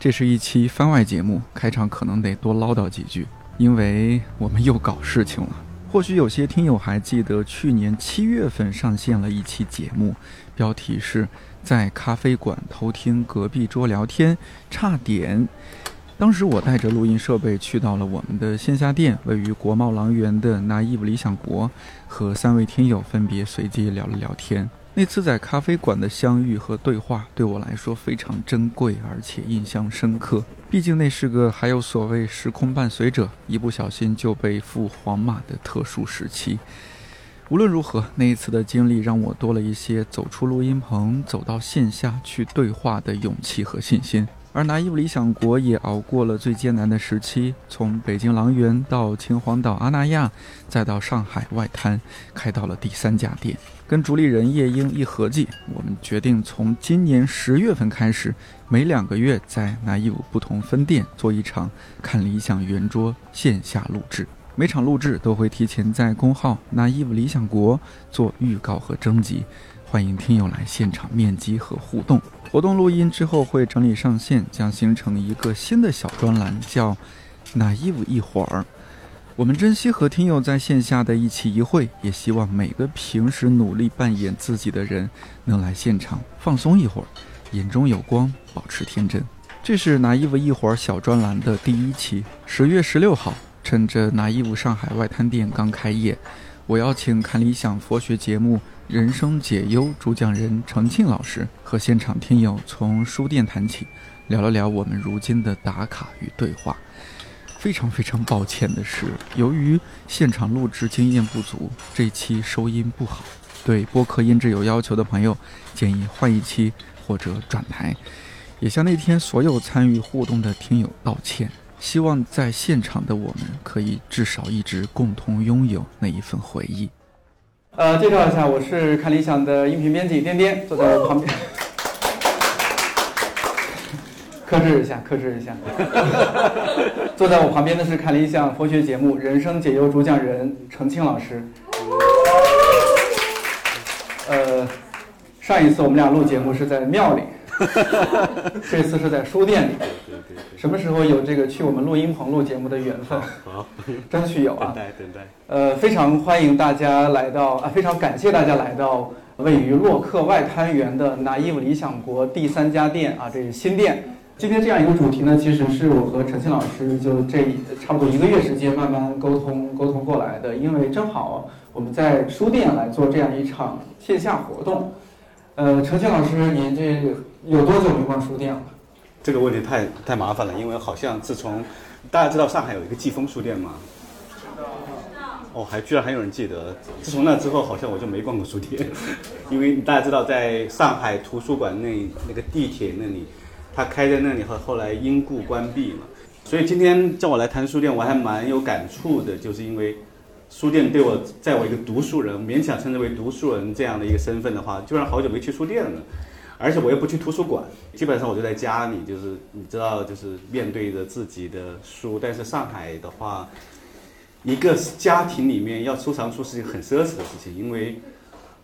这是一期番外节目，开场可能得多唠叨几句，因为我们又搞事情了。或许有些听友还记得，去年七月份上线了一期节目，标题是在咖啡馆偷听隔壁桌聊天，差点。当时我带着录音设备去到了我们的线下店，位于国贸狼园的 Naive 理想国，和三位听友分别随机聊了聊天。那次在咖啡馆的相遇和对话，对我来说非常珍贵，而且印象深刻。毕竟那是个还有所谓时空伴随者，一不小心就被赴皇马的特殊时期。无论如何，那一次的经历让我多了一些走出录音棚、走到线下去对话的勇气和信心。而拿伊布理想国也熬过了最艰难的时期，从北京狼园到秦皇岛阿那亚，再到上海外滩，开到了第三家店。跟主理人叶英一合计，我们决定从今年十月份开始，每两个月在拿伊布不同分店做一场看理想圆桌线下录制。每场录制都会提前在公号拿伊布理想国做预告和征集，欢迎听友来现场面基和互动。活动录音之后会整理上线，将形成一个新的小专栏，叫“拿伊布一会儿”。我们珍惜和听友在线下的一期一会，也希望每个平时努力扮演自己的人能来现场放松一会儿，眼中有光，保持天真。这是拿衣服一会儿小专栏的第一期，十月十六号，趁着拿衣服上海外滩店刚开业，我邀请看理想佛学节目《人生解忧》主讲人程庆老师和现场听友从书店谈起，聊了聊我们如今的打卡与对话。非常非常抱歉的是，由于现场录制经验不足，这期收音不好。对播客音质有要求的朋友，建议换一期或者转台。也向那天所有参与互动的听友道歉。希望在现场的我们，可以至少一直共同拥有那一份回忆。呃，介绍一下，我是看理想的音频编辑颠颠，坐在我旁边。克制一下，克制一下。坐在我旁边的是看理想佛学节目《人生解忧》主讲人程青老师。呃，上一次我们俩录节目是在庙里，这次是在书店里。对对对什么时候有这个去我们录音棚录节目的缘分？好，争取有啊。等待，等待。呃，非常欢迎大家来到啊，非常感谢大家来到位于洛克外滩园的拿衣服理想国第三家店啊，这是新店。今天这样一个主题呢，其实是我和陈庆老师就这差不多一个月时间慢慢沟通沟通过来的，因为正好我们在书店来做这样一场线下活动。呃，陈庆老师，您这有多久没逛书店了？这个问题太太麻烦了，因为好像自从大家知道上海有一个季风书店吗？哦，还居然还有人记得。自从那之后，好像我就没逛过书店，因为大家知道，在上海图书馆那那个地铁那里。它开在那里后，后来因故关闭嘛，所以今天叫我来谈书店，我还蛮有感触的，就是因为书店对我，在我一个读书人，勉强称之为读书人这样的一个身份的话，居然好久没去书店了，而且我又不去图书馆，基本上我就在家里，就是你知道，就是面对着自己的书。但是上海的话，一个家庭里面要收藏书是一个很奢侈的事情，因为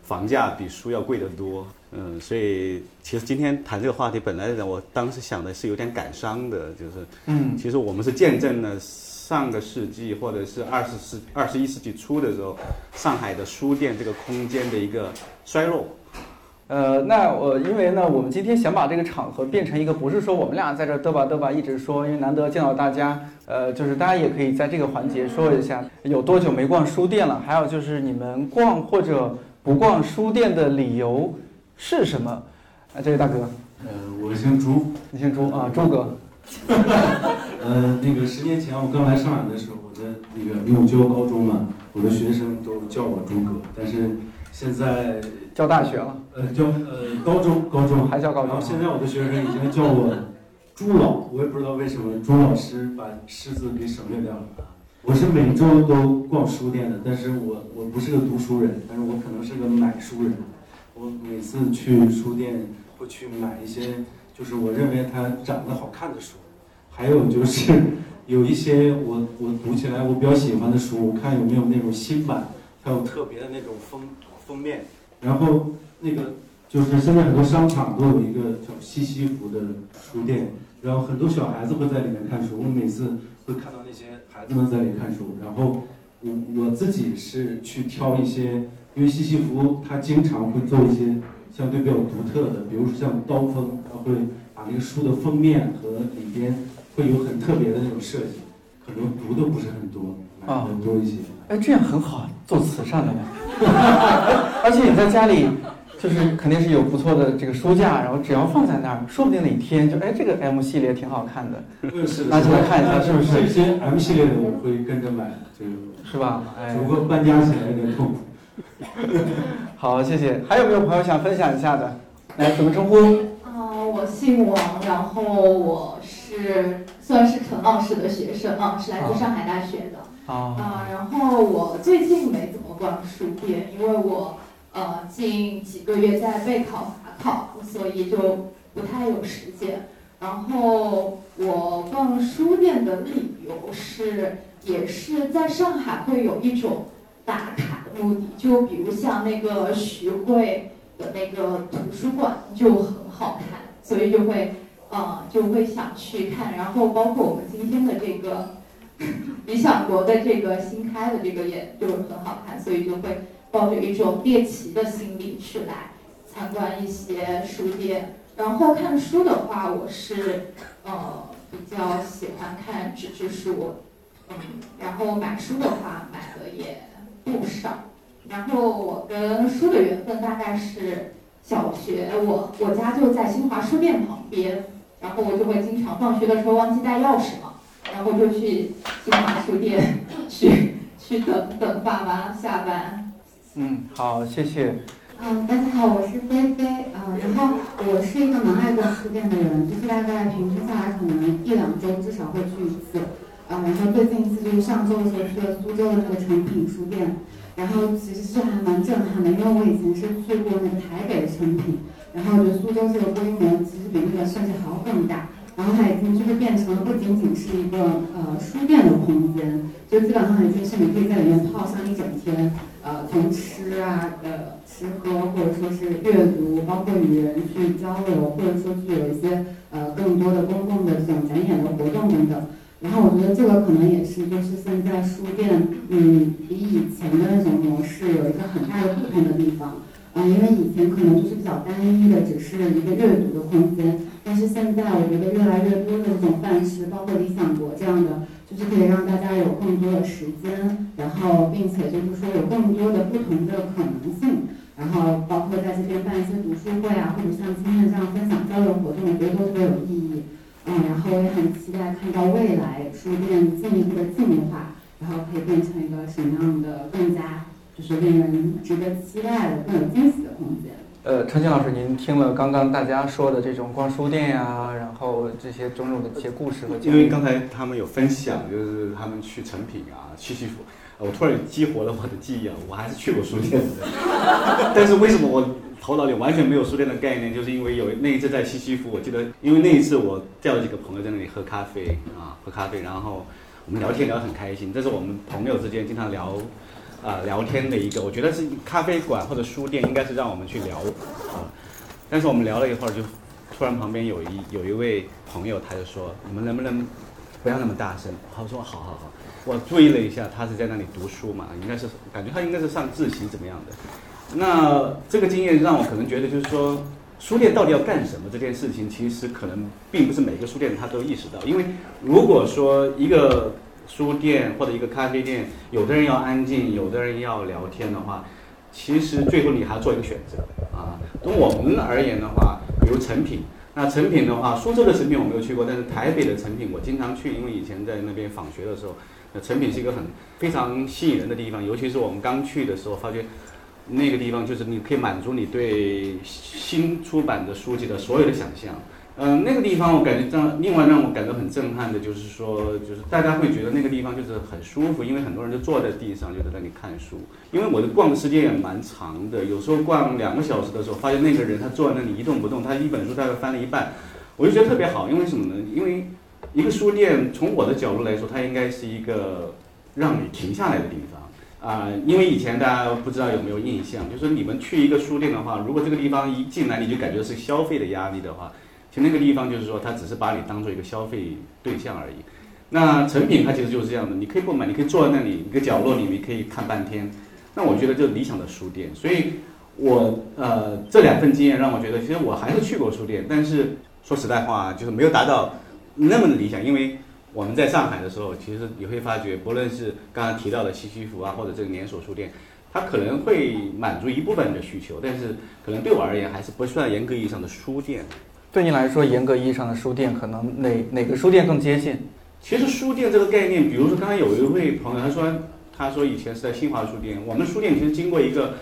房价比书要贵得多。嗯，所以其实今天谈这个话题，本来我当时想的是有点感伤的，就是，嗯，其实我们是见证了上个世纪或者是二十世二十一世纪初的时候，上海的书店这个空间的一个衰落。呃，那我因为呢，我们今天想把这个场合变成一个，不是说我们俩在这嘚吧嘚吧一直说，因为难得见到大家，呃，就是大家也可以在这个环节说一下有多久没逛书店了，还有就是你们逛或者不逛书店的理由。是什么？啊，这位大哥。呃，我姓朱，你姓朱啊，朱哥。呃，那个十年前我刚来上海的时候，我在那个因为我教高中嘛，我的学生都叫我朱哥。但是现在教大学了。呃，教呃高中，高中还教高中。然后现在我的学生已经叫我朱老，我也不知道为什么朱老师把师字给省略掉了。我是每周都逛书店的，但是我我不是个读书人，但是我可能是个买书人。我每次去书店会去买一些，就是我认为它长得好看的书，还有就是有一些我我读起来我比较喜欢的书，我看有没有那种新版，它有特别的那种封封面，然后那个。就是现在很多商场都有一个叫西西弗的书店，然后很多小孩子会在里面看书。我每次会看到那些孩子们在里看书，然后我我自己是去挑一些，因为西西弗他经常会做一些相对比较独特的，比如说像刀锋，他会把那个书的封面和里边会有很特别的那种设计，可能读的不是很多，买的多一些。哎，这样很好，做慈善的嘛。而且你在家里。就是肯定是有不错的这个书架，然后只要放在那儿，说不定哪天就哎这个 M 系列挺好看的，拿起来看一下是不是？这些 M 系列的我会跟着买，就是吧？哎，不过搬家起来有点痛苦。好，谢谢。还有没有朋友想分享一下的？来，怎么称呼？啊，我姓王，然后我是算是陈老师的学生啊，是来自上海大学的啊。啊然后我最近没怎么逛书店，因为我。呃，近几个月在备考法考，所以就不太有时间。然后我逛书店的理由是，也是在上海会有一种打卡的目的，就比如像那个徐汇的那个图书馆就很好看，所以就会呃就会想去看。然后包括我们今天的这个 理想国的这个新开的这个也就是很好看，所以就会。抱着一种猎奇的心理去来参观一些书店，然后看书的话，我是呃比较喜欢看纸质书，嗯，然后买书的话买的也不少，然后我跟书的缘分大概是小学，我我家就在新华书店旁边，然后我就会经常放学的时候忘记带钥匙嘛，然后就去新华书店 去去等等爸妈下班。嗯，好，谢谢。嗯，大家好，我是菲菲。嗯，然后我是一个蛮爱逛书店的人，就是大概平均下来可能一两周至少会去一次。嗯，然后最近一次就是上周的时候去了苏州的那个诚品书店，然后其实是还蛮震撼的，因为我以前是去过那个台北的诚品，然后我觉得苏州这个规模其实比那个设计还要更大。然后它已经就是变成了不仅仅是一个呃书店的空间，就基本上已经是你可以在里面泡上一整天，呃，从吃啊呃吃喝，或者说是阅读，包括与人去交流，或者说去有一些呃更多的公共的这种展演的活动等等。然后我觉得这个可能也是就是现在书店嗯比以前的那种模式有一个很大的不同的地方。啊，因为以前可能就是比较单一的，只是一个阅读的空间，但是现在我觉得越来越多的这种范式，包括理想国这样的，就是可以让大家有更多的时间，然后并且就是说有更多的不同的可能性，然后包括在这边办一些读书会啊，或者像今天这样分享交流活动，我觉得都特别有意义。嗯，然后我也很期待看到未来书店进一步的进化，然后可以变成一个什么样的更加。就是令人值得期待的、更有惊喜的空间。呃，程静老师，您听了刚刚大家说的这种逛书店呀，然后这些种种的一些故事和，因为刚才他们有分享，就是他们去成品啊、西西弗，我突然激活了我的记忆啊，我还是去过书店的。但是为什么我头脑里完全没有书店的概念？就是因为有那一次在西西弗，我记得，因为那一次我叫了几个朋友在那里喝咖啡啊，喝咖啡，然后我们聊天聊得很开心，这是我们朋友之间经常聊。啊，聊天的一个，我觉得是咖啡馆或者书店，应该是让我们去聊啊。但是我们聊了一会儿，就突然旁边有一有一位朋友，他就说：“你们能不能不要那么大声？”他说：“好好好。”我注意了一下，他是在那里读书嘛，应该是感觉他应该是上自习怎么样的。那这个经验让我可能觉得，就是说书店到底要干什么这件事情，其实可能并不是每个书店他都意识到，因为如果说一个。书店或者一个咖啡店，有的人要安静，有的人要聊天的话，其实最后你还要做一个选择啊。从我们而言的话，比如成品，那成品的话，苏州的成品我没有去过，但是台北的成品我经常去，因为以前在那边访学的时候，那成品是一个很非常吸引人的地方，尤其是我们刚去的时候，发觉那个地方就是你可以满足你对新出版的书籍的所有的想象。嗯，那个地方我感觉让另外让我感到很震撼的就是说，就是大家会觉得那个地方就是很舒服，因为很多人就坐在地上就在那里看书。因为我的逛的时间也蛮长的，有时候逛两个小时的时候，发现那个人他坐在那里一动不动，他一本书大概翻了一半，我就觉得特别好。因为什么呢？因为一个书店从我的角度来说，它应该是一个让你停下来的地方。啊，因为以前大家不知道有没有印象，就是你们去一个书店的话，如果这个地方一进来你就感觉是消费的压力的话，其实那个地方就是说它只是把你当做一个消费对象而已。那成品它其实就是这样的，你可以购买，你可以坐在那里一个角落里面可以看半天。那我觉得就是理想的书店，所以我呃这两份经验让我觉得，其实我还是去过书店，但是说实在话就是没有达到那么的理想，因为。我们在上海的时候，其实你会发觉，不论是刚刚提到的西西弗啊，或者这个连锁书店，它可能会满足一部分人的需求，但是可能对我而言还是不算严格意义上的书店。对你来说，严格意义上的书店，可能哪哪个书店更接近？其实书店这个概念，比如说刚才有一位朋友，他说他说以前是在新华书店，我们书店其实经过一个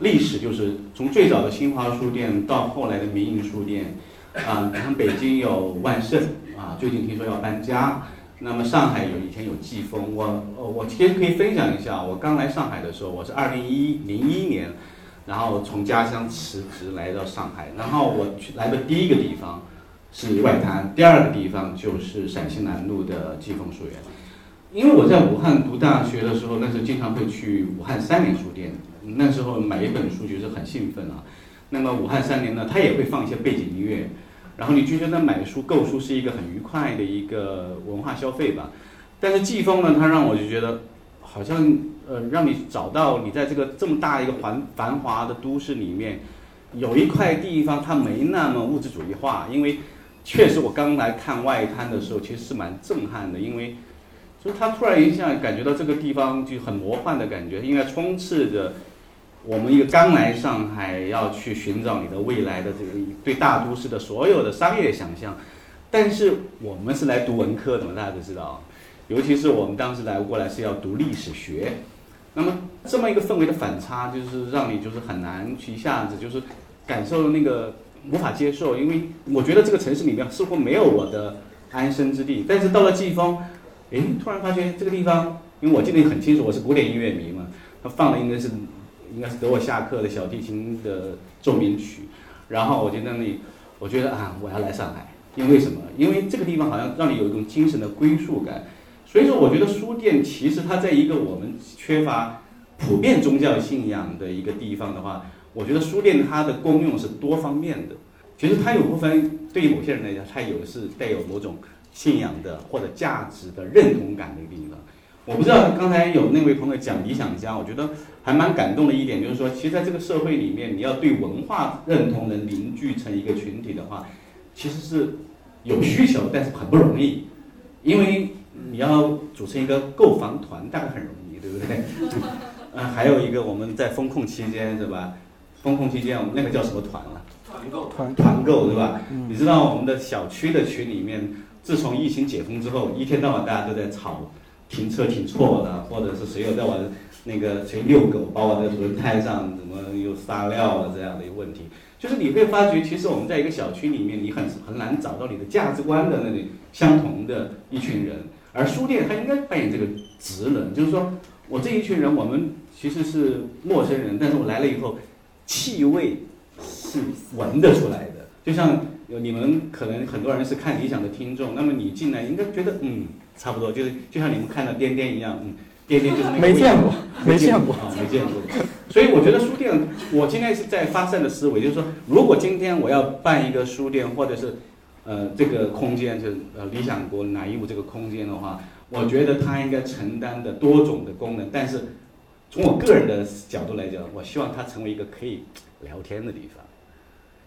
历史，就是从最早的新华书店到后来的民营书店。啊，像北京有万盛啊，最近听说要搬家。那么上海有以前有季风，我我其实可以分享一下，我刚来上海的时候，我是二零一零一年，然后从家乡辞职来到上海，然后我去来的第一个地方是外滩，第二个地方就是陕西南路的季风书园。因为我在武汉读大学的时候，那时候经常会去武汉三联书店，那时候买一本书就是很兴奋啊。那么武汉三联呢，它也会放一些背景音乐，然后你就觉得买书购书是一个很愉快的一个文化消费吧。但是季风呢，它让我就觉得好像呃，让你找到你在这个这么大一个繁繁华的都市里面，有一块地方它没那么物质主义化。因为确实我刚来看外滩的时候，其实是蛮震撼的，因为就是它突然一下感觉到这个地方就很魔幻的感觉，应该充斥着。我们一个刚来上海要去寻找你的未来的这个对大都市的所有的商业想象，但是我们是来读文科的嘛，大家都知道，尤其是我们当时来过来是要读历史学，那么这么一个氛围的反差，就是让你就是很难去一下子就是感受那个无法接受，因为我觉得这个城市里面似乎没有我的安身之地，但是到了季风，哎，突然发现这个地方，因为我记得很清楚，我是古典音乐迷嘛，他放的应该是。应该是等我下课的小提琴的奏鸣曲，然后我就在那里，我觉得啊，我要来上海，因为什么？因为这个地方好像让你有一种精神的归宿感。所以说，我觉得书店其实它在一个我们缺乏普遍宗教信仰的一个地方的话，我觉得书店它的功用是多方面的。其实它有部分对于某些人来讲，它有是带有某种信仰的或者价值的认同感的地方。我不知道刚才有那位朋友讲理想家，我觉得还蛮感动的一点，就是说，其实在这个社会里面，你要对文化认同能凝聚成一个群体的话，其实是有需求，但是很不容易，因为你要组成一个购房团，大概很容易，对不对？啊，还有一个我们在风控期间，对吧？风控期间我们那个叫什么团了？团购，团团购，对吧？你知道我们的小区的群里面，自从疫情解封之后，一天到晚大家都在吵。停车停错了，或者是谁又在我那个谁遛狗，把我的轮胎上怎么又撒尿了这样的一个问题，就是你会发觉，其实我们在一个小区里面，你很很难找到你的价值观的那里相同的一群人，而书店它应该扮演这个职能，就是说我这一群人，我们其实是陌生人，但是我来了以后，气味是闻得出来的，就像有你们可能很多人是看理想的听众，那么你进来应该觉得嗯。差不多就是就像你们看到颠颠一样，嗯，颠颠就是那个没见过，没见过啊，没见过。所以我觉得书店，我今天是在发散的思维，就是说，如果今天我要办一个书店，或者是呃这个空间，就是呃理想国南一五这个空间的话，我觉得它应该承担的多种的功能。但是从我个人的角度来讲，我希望它成为一个可以聊天的地方。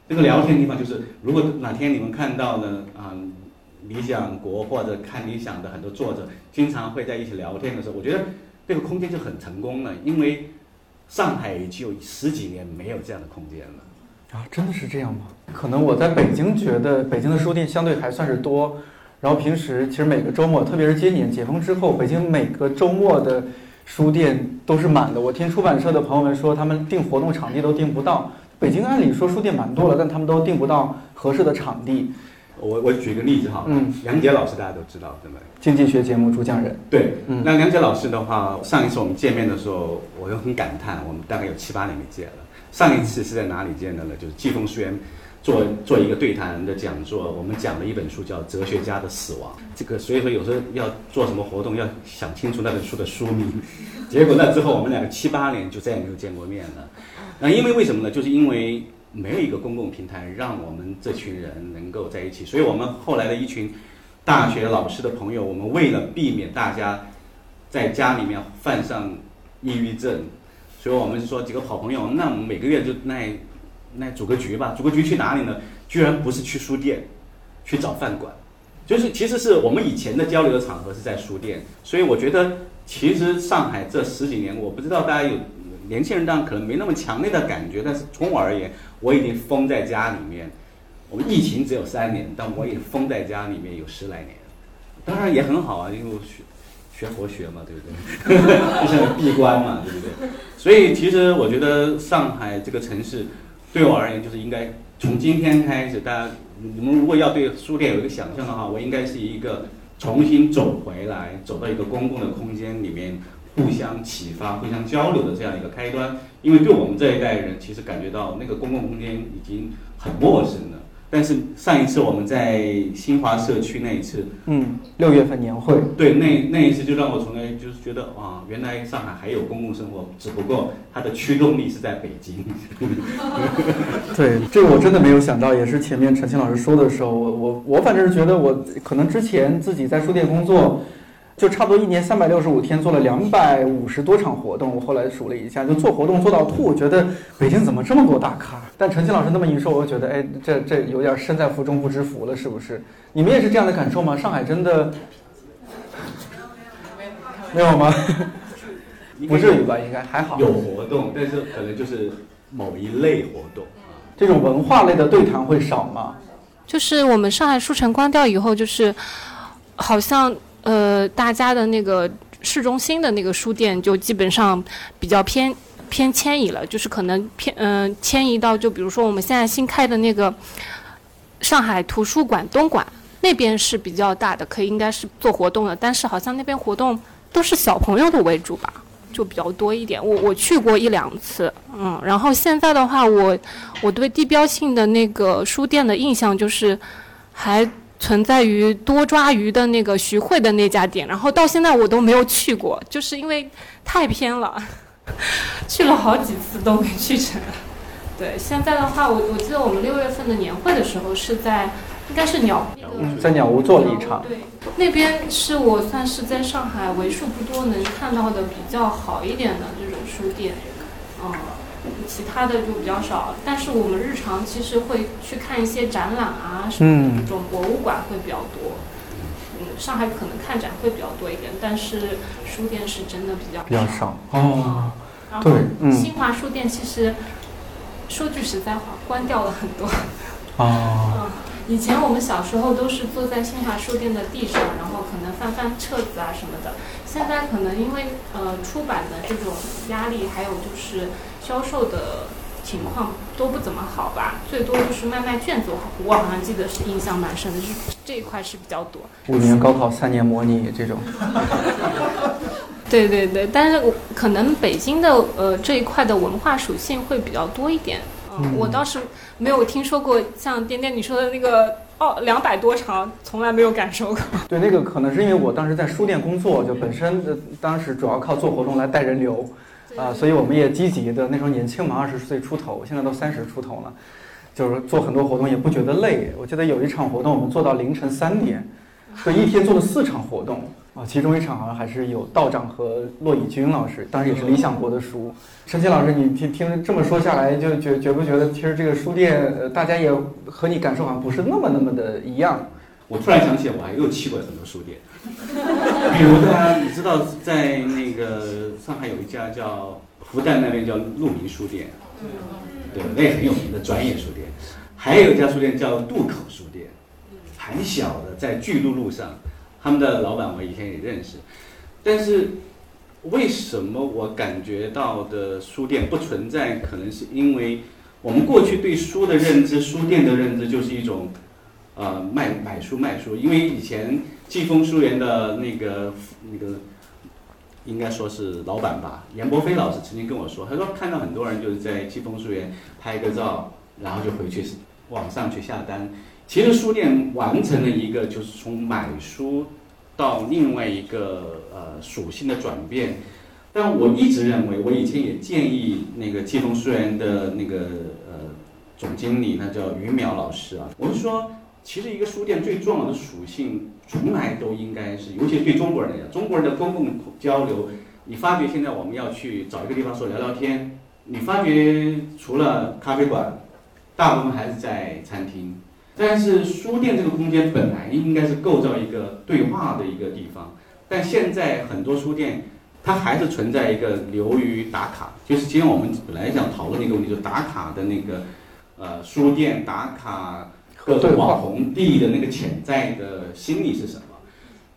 这个聊天地方就是，如果哪天你们看到呢，啊。理想国或者看理想的很多作者，经常会在一起聊天的时候，我觉得这个空间就很成功了，因为上海已经有十几年没有这样的空间了。啊，真的是这样吗？可能我在北京觉得北京的书店相对还算是多，然后平时其实每个周末，特别是今年解封之后，北京每个周末的书店都是满的。我听出版社的朋友们说，他们订活动场地都订不到。北京按理说书店蛮多了，但他们都订不到合适的场地。我我举个例子哈，嗯，梁杰老师大家都知道对吗？经济学节目主讲人。对，嗯，那梁杰老师的话，上一次我们见面的时候，我又很感叹，我们大概有七八年没见了。上一次是在哪里见的呢？就是季风书院做做一个对谈的讲座，我们讲了一本书叫《哲学家的死亡》。这个所以说有时候要做什么活动，要想清楚那本书的书名。结果那之后我们两个七八年就再也没有见过面了。那因为为什么呢？就是因为。没有一个公共平台让我们这群人能够在一起，所以我们后来的一群大学老师的朋友，我们为了避免大家在家里面犯上抑郁症，所以我们说几个好朋友，那我们每个月就那那组个局吧，组个局去哪里呢？居然不是去书店，去找饭馆，就是其实是我们以前的交流的场合是在书店，所以我觉得其实上海这十几年，我不知道大家有。年轻人当然可能没那么强烈的感觉，但是从我而言，我已经封在家里面。我们疫情只有三年，但我也封在家里面有十来年。当然也很好啊，因为我学佛学嘛，对不对？就是闭关嘛，对不对？所以其实我觉得上海这个城市对我而言，就是应该从今天开始，大家你们如果要对书店有一个想象的话，我应该是一个重新走回来，走到一个公共的空间里面。互相启发、互相交流的这样一个开端，因为对我们这一代人，其实感觉到那个公共空间已经很陌生了。但是上一次我们在新华社区那一次，嗯，六月份年会，对，那那一次就让我从来就是觉得啊，原来上海还有公共生活，只不过它的驱动力是在北京。对，这个我真的没有想到，也是前面陈青老师说的时候，我我我反正是觉得我可能之前自己在书店工作。就差不多一年三百六十五天做了两百五十多场活动，我后来数了一下，就做活动做到吐，觉得北京怎么这么多大咖？但陈青老师那么一说，我就觉得哎，这这有点身在福中不知福了，是不是？你们也是这样的感受吗？上海真的没有吗？不至于吧？应该还好。有活动，但是可能就是某一类活动这种文化类的对谈会少吗？就是我们上海书城关掉以后，就是好像。呃，大家的那个市中心的那个书店就基本上比较偏偏迁移了，就是可能偏嗯迁移到就比如说我们现在新开的那个上海图书馆东馆那边是比较大的，可以应该是做活动的，但是好像那边活动都是小朋友的为主吧，就比较多一点。我我去过一两次，嗯，然后现在的话，我我对地标性的那个书店的印象就是还。存在于多抓鱼的那个徐汇的那家店，然后到现在我都没有去过，就是因为太偏了，去了好几次都没去成。对，现在的话，我我记得我们六月份的年会的时候是在，应该是鸟嗯，在鸟屋做了一场。对，那边是我算是在上海为数不多能看到的比较好一点的这种书店，嗯。其他的就比较少，但是我们日常其实会去看一些展览啊，什么这种博物馆会比较多。嗯，上海可能看展会比较多一点，但是书店是真的比较比较少哦。对，嗯，新华书店其实说句实在话，关掉了很多。哦。嗯以前我们小时候都是坐在新华书店的地上，然后可能翻翻册子啊什么的。现在可能因为呃出版的这种压力，还有就是销售的情况都不怎么好吧，最多就是卖卖卷子。我好像记得是印象蛮深的，就是这一块是比较多。五年高考三年模拟这种。对对对，但是可能北京的呃这一块的文化属性会比较多一点。嗯，我倒是没有听说过像颠颠你说的那个哦，两百多场，从来没有感受过。对，那个可能是因为我当时在书店工作，就本身呃当时主要靠做活动来带人流，啊，所以我们也积极的。那时候年轻嘛，二十岁出头，现在都三十出头了，就是做很多活动也不觉得累。我记得有一场活动，我们做到凌晨三点，所以一天做了四场活动。啊，其中一场好像还是有道长和骆以军老师，当然也是理想国的书。陈奇老师，你听听这么说下来，就觉觉不觉得其实这个书店，呃，大家也和你感受好像不是那么那么的一样？我突然想起，我还又去过很多书店，比如大家你知道，在那个上海有一家叫复旦那边叫鹿鸣书店，对，那也很有名的专业书店。还有一家书店叫渡口书店，很小的，在巨鹿路上。他们的老板我以前也认识，但是为什么我感觉到的书店不存在？可能是因为我们过去对书的认知、书店的认知就是一种呃卖买书卖书，因为以前季风书园的那个那个应该说是老板吧，严伯飞老师曾经跟我说，他说看到很多人就是在季风书园拍个照，然后就回去网上去下单。其实书店完成了一个就是从买书到另外一个呃属性的转变。但我一直认为，我以前也建议那个季风书园的那个呃总经理，那叫于淼老师啊，我是说，其实一个书店最重要的属性，从来都应该是，尤其对中国人来讲，中国人的公共交流，你发觉现在我们要去找一个地方说聊聊天，你发觉除了咖啡馆，大部分还是在餐厅，但是书店这个空间本来应该是构造一个对话的一个地方，但现在很多书店。它还是存在一个流于打卡，就是今天我们本来想讨论的一个问题，就是打卡的那个，呃，书店打卡各种网红地的那个潜在的心理是什么？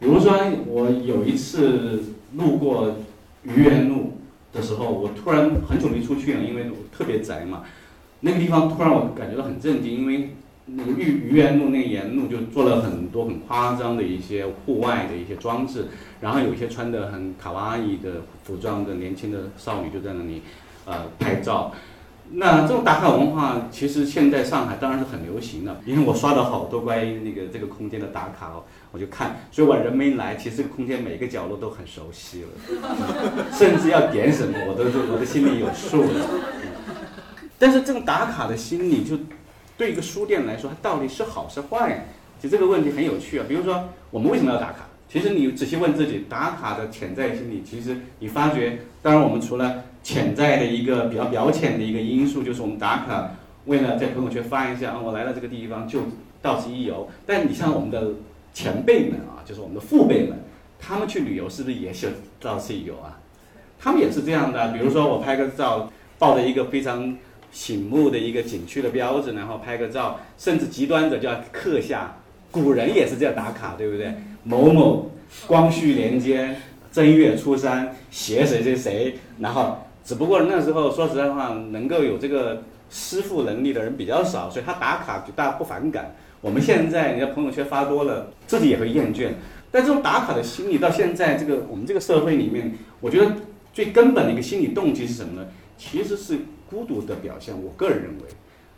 比如说，我有一次路过愚园路的时候，我突然很久没出去了，因为我特别宅嘛，那个地方突然我感觉到很震惊，因为。那个愚愚园路那个沿路就做了很多很夸张的一些户外的一些装置，然后有一些穿的很卡哇伊的服装的年轻的少女就在那里，呃拍照。那这种打卡文化其实现在上海当然是很流行的，因为我刷了好多关于那个这个空间的打卡哦，我就看，所以我人没来，其实空间每个角落都很熟悉了，甚至要点什么我都是我的心里有数了。但是这种打卡的心理就。对一个书店来说，它到底是好是坏？其实这个问题很有趣啊。比如说，我们为什么要打卡？其实你仔细问自己，打卡的潜在心理，其实你发觉，当然我们除了潜在的一个比较表浅的一个因素，就是我们打卡为了在朋友圈发一下啊，我来了这个地方就到此一游。但你像我们的前辈们啊，就是我们的父辈们，他们去旅游是不是也是到此一游啊？他们也是这样的。比如说我拍个照，抱着一个非常。醒目的一个景区的标志，然后拍个照，甚至极端的就要刻下。古人也是这样打卡，对不对？某某光绪年间正月初三写谁谁谁，然后只不过那时候说实在话，能够有这个师傅能力的人比较少，所以他打卡就大家不反感。我们现在你的朋友圈发多了，自己也会厌倦。但这种打卡的心理到现在这个我们这个社会里面，我觉得最根本的一个心理动机是什么呢？其实是。孤独的表现，我个人认为，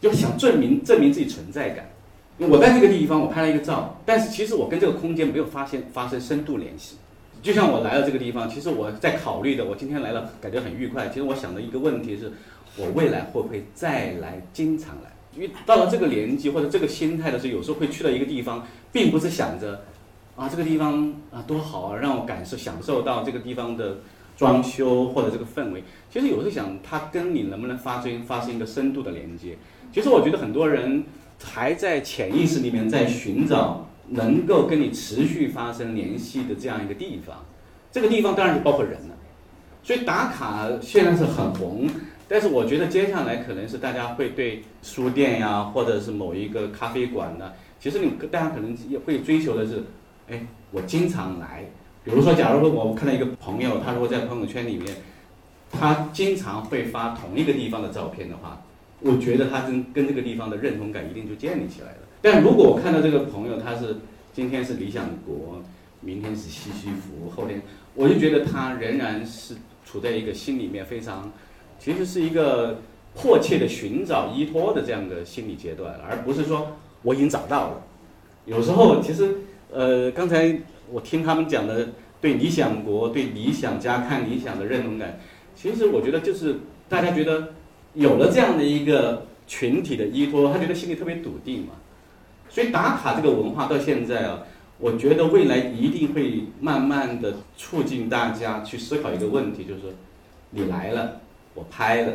就想证明证明自己存在感。我在这个地方，我拍了一个照，但是其实我跟这个空间没有发现发生深度联系。就像我来了这个地方，其实我在考虑的，我今天来了，感觉很愉快。其实我想的一个问题是，我未来会不会再来，经常来？因为到了这个年纪或者这个心态的时候，有时候会去到一个地方，并不是想着啊这个地方啊多好啊，让我感受享受到这个地方的。装修或者这个氛围，其实有时候想，它跟你能不能发生发生一个深度的连接？其实我觉得很多人还在潜意识里面在寻找能够跟你持续发生联系的这样一个地方。这个地方当然就包括人了。所以打卡现在是很红，但是我觉得接下来可能是大家会对书店呀，或者是某一个咖啡馆呢，其实你大家可能也会追求的是，哎，我经常来。比如说，假如说我看到一个朋友，他如果在朋友圈里面，他经常会发同一个地方的照片的话，我觉得他跟跟这个地方的认同感一定就建立起来了。但如果我看到这个朋友，他是今天是理想国，明天是西西弗，后天，我就觉得他仍然是处在一个心里面非常，其实是一个迫切的寻找依托的这样的心理阶段，而不是说我已经找到了。有时候其实，呃，刚才。我听他们讲的对理想国、对理想家看理想的认同感，其实我觉得就是大家觉得有了这样的一个群体的依托，他觉得心里特别笃定嘛。所以打卡这个文化到现在啊，我觉得未来一定会慢慢的促进大家去思考一个问题，就是说你来了，我拍了，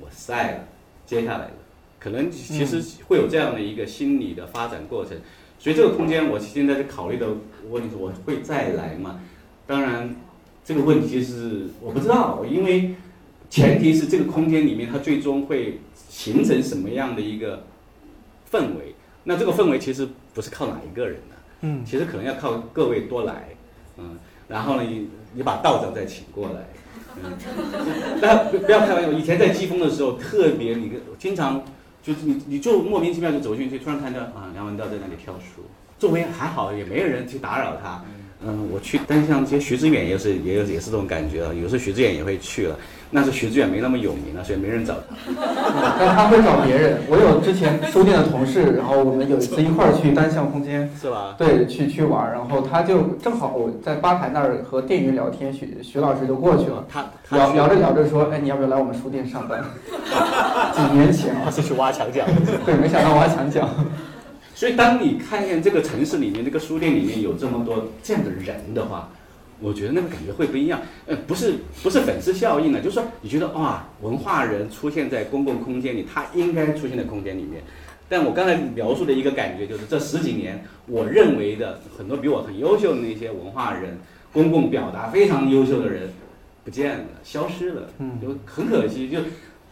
我晒了，接下来，可能其实会有这样的一个心理的发展过程。所以这个空间，我现在在考虑的问题是，我会再来吗？当然，这个问题是我不知道，因为前提是这个空间里面它最终会形成什么样的一个氛围。那这个氛围其实不是靠哪一个人的，嗯，其实可能要靠各位多来，嗯，然后呢，你你把道长再请过来，嗯，大家不要开玩笑。以前在季风的时候，特别你经常。就是你你就莫名其妙就走进去，突然看到啊梁文道在那里挑书，周围还好也没有人去打扰他。嗯，我去单向街，徐志远也是，也有也是这种感觉啊。有时候徐志远也会去了，那是徐志远没那么有名了，所以没人找他。但他会找别人。我有之前书店的同事，然后我们有一次一块儿去单向空间，是吧？对，去去玩，然后他就正好我在吧台那儿和店员聊天，徐徐老师就过去了。他聊聊着聊着说，哎，你要不要来我们书店上班？几年前他是去挖墙脚。对，没想到挖墙脚。所以，当你看见这个城市里面这个书店里面有这么多这样的人的话，我觉得那个感觉会不一样。呃，不是不是粉丝效应了，就是说你觉得哇，文化人出现在公共空间里，他应该出现在空间里面。但我刚才描述的一个感觉就是，这十几年，我认为的很多比我很优秀的那些文化人，公共表达非常优秀的人，不见了，消失了，就很可惜。就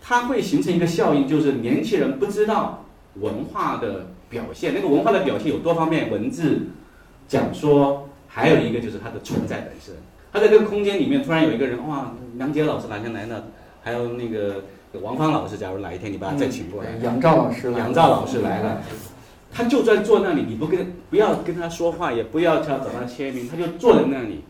它会形成一个效应，就是年轻人不知道文化的。表现那个文化的表现有多方面，文字、讲说，还有一个就是它的存在本身。他在这个空间里面突然有一个人，哇，梁杰老师哪天来呢？还有那个王芳老师，假如哪一天你把他再请过来，杨照老师，杨照老师来了，他就在坐那里，你不跟不要跟他说话，也不要他找他签名，他就坐在那里。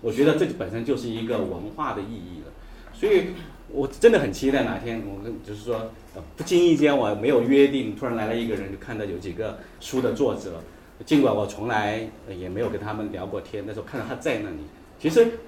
我觉得这本身就是一个文化的意义了，所以。我真的很期待哪天，我跟就是说，不经意间我没有约定，突然来了一个人，就看到有几个书的作者，尽管我从来也没有跟他们聊过天，那时候看到他在那里，其实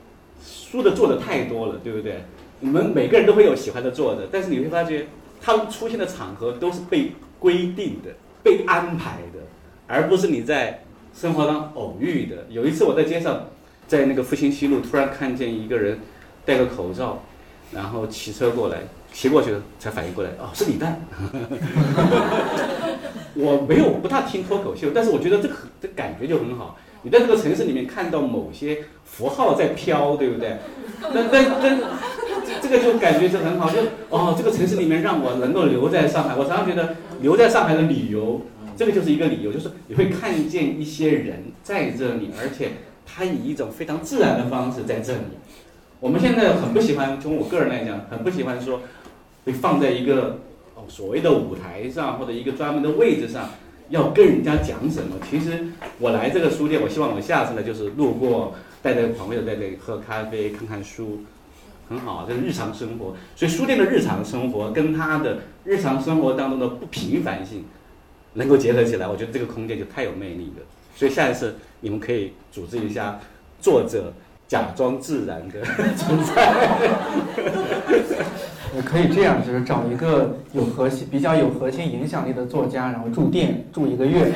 书的作者太多了，对不对？你们每个人都会有喜欢的作者，但是你会发觉，他们出现的场合都是被规定的、被安排的，而不是你在生活当中偶遇的。有一次我在街上，在那个复兴西路，突然看见一个人戴个口罩。然后骑车过来，骑过去才反应过来，哦，是李诞。我没有不大听脱口秀，但是我觉得这这感觉就很好。你在这个城市里面看到某些符号在飘，对不对？那那那这个就感觉就很好，就哦，这个城市里面让我能够留在上海。我常常觉得留在上海的理由，这个就是一个理由，就是你会看见一些人在这里，而且他以一种非常自然的方式在这里。我们现在很不喜欢，从我个人来讲，很不喜欢说被放在一个哦所谓的舞台上或者一个专门的位置上，要跟人家讲什么。其实我来这个书店，我希望我下次呢就是路过，带着朋友在这里喝咖啡、看看书，很好，这是日常生活。所以书店的日常生活跟他的日常生活当中的不平凡性能够结合起来，我觉得这个空间就太有魅力了。所以下一次你们可以组织一下作者。假装自然的存在，可以这样，就是找一个有核心、比较有核心影响力的作家，然后住店住一个月，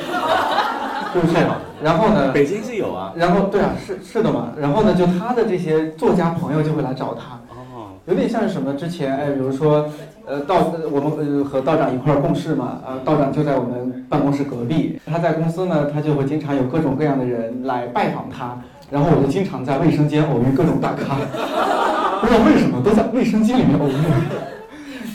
是不是？然后呢？北京是有啊。然后对啊，是是的嘛。然后呢，就他的这些作家朋友就会来找他。哦。有点像是什么？之前哎，比如说，呃，道我们呃和道长一块儿共事嘛，呃，道长就在我们办公室隔壁。他在公司呢，他就会经常有各种各样的人来拜访他。然后我就经常在卫生间偶遇各种大咖，不知道为什么都在卫生间里面偶遇。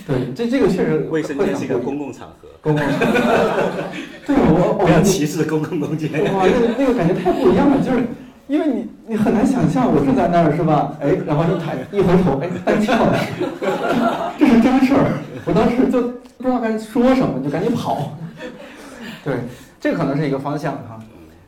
对，这这个确实。卫生间是一个公共场合。公共场合。对，我不要歧视公共空间。哇，那个那个感觉太不一样了，就是因为你你很难想象我正在那儿是吧？哎，然后一抬一回头，哎，单翘，这是真事儿。我当时就不知道该说什么，就赶紧跑。对，这可能是一个方向哈。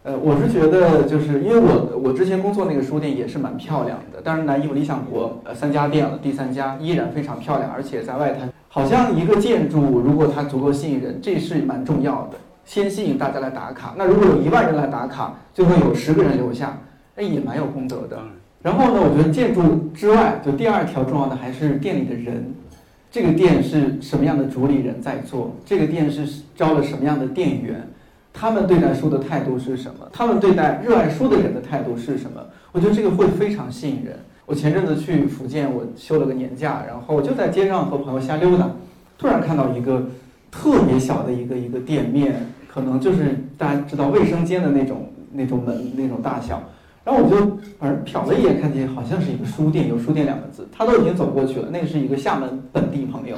呃，我是觉得，就是因为我我之前工作那个书店也是蛮漂亮的，当然来义务理想国呃三家店了，第三家依然非常漂亮，而且在外滩，好像一个建筑如果它足够吸引人，这是蛮重要的，先吸引大家来打卡。那如果有一万人来打卡，就会有十个人留下，那也蛮有功德的。然后呢，我觉得建筑之外，就第二条重要的还是店里的人，这个店是什么样的主理人在做，这个店是招了什么样的店员。他们对待书的态度是什么？他们对待热爱书的人的态度是什么？我觉得这个会非常吸引人。我前阵子去福建，我休了个年假，然后我就在街上和朋友瞎溜达，突然看到一个特别小的一个一个店面，可能就是大家知道卫生间的那种那种门那种大小。然后我就反正瞟了一眼，看见好像是一个书店，有书店两个字。他都已经走过去了，那个是一个厦门本地朋友。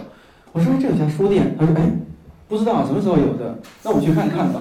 我说这有家书店，他说哎，不知道什么时候有的，那我们去看看吧。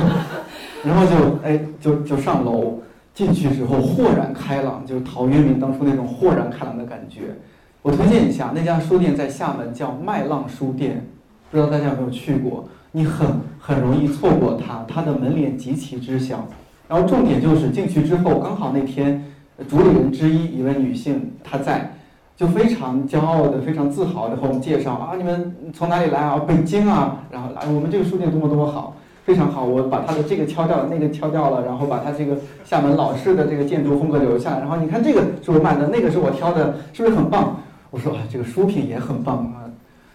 然后就哎，就就上楼进去之后豁然开朗，就是陶渊明当初那种豁然开朗的感觉。我推荐一下那家书店，在厦门叫麦浪书店，不知道大家有没有去过？你很很容易错过它，它的门脸极其之小。然后重点就是进去之后，刚好那天主理人之一一位女性她在，就非常骄傲的、非常自豪的和我们介绍啊，你们从哪里来啊？北京啊，然后来我们这个书店多么多么好。非常好，我把他的这个敲掉了，那个敲掉了，然后把他这个厦门老式的这个建筑风格留下。然后你看这个是我买的，那个是我挑的，是不是很棒？我说啊，这个书品也很棒啊。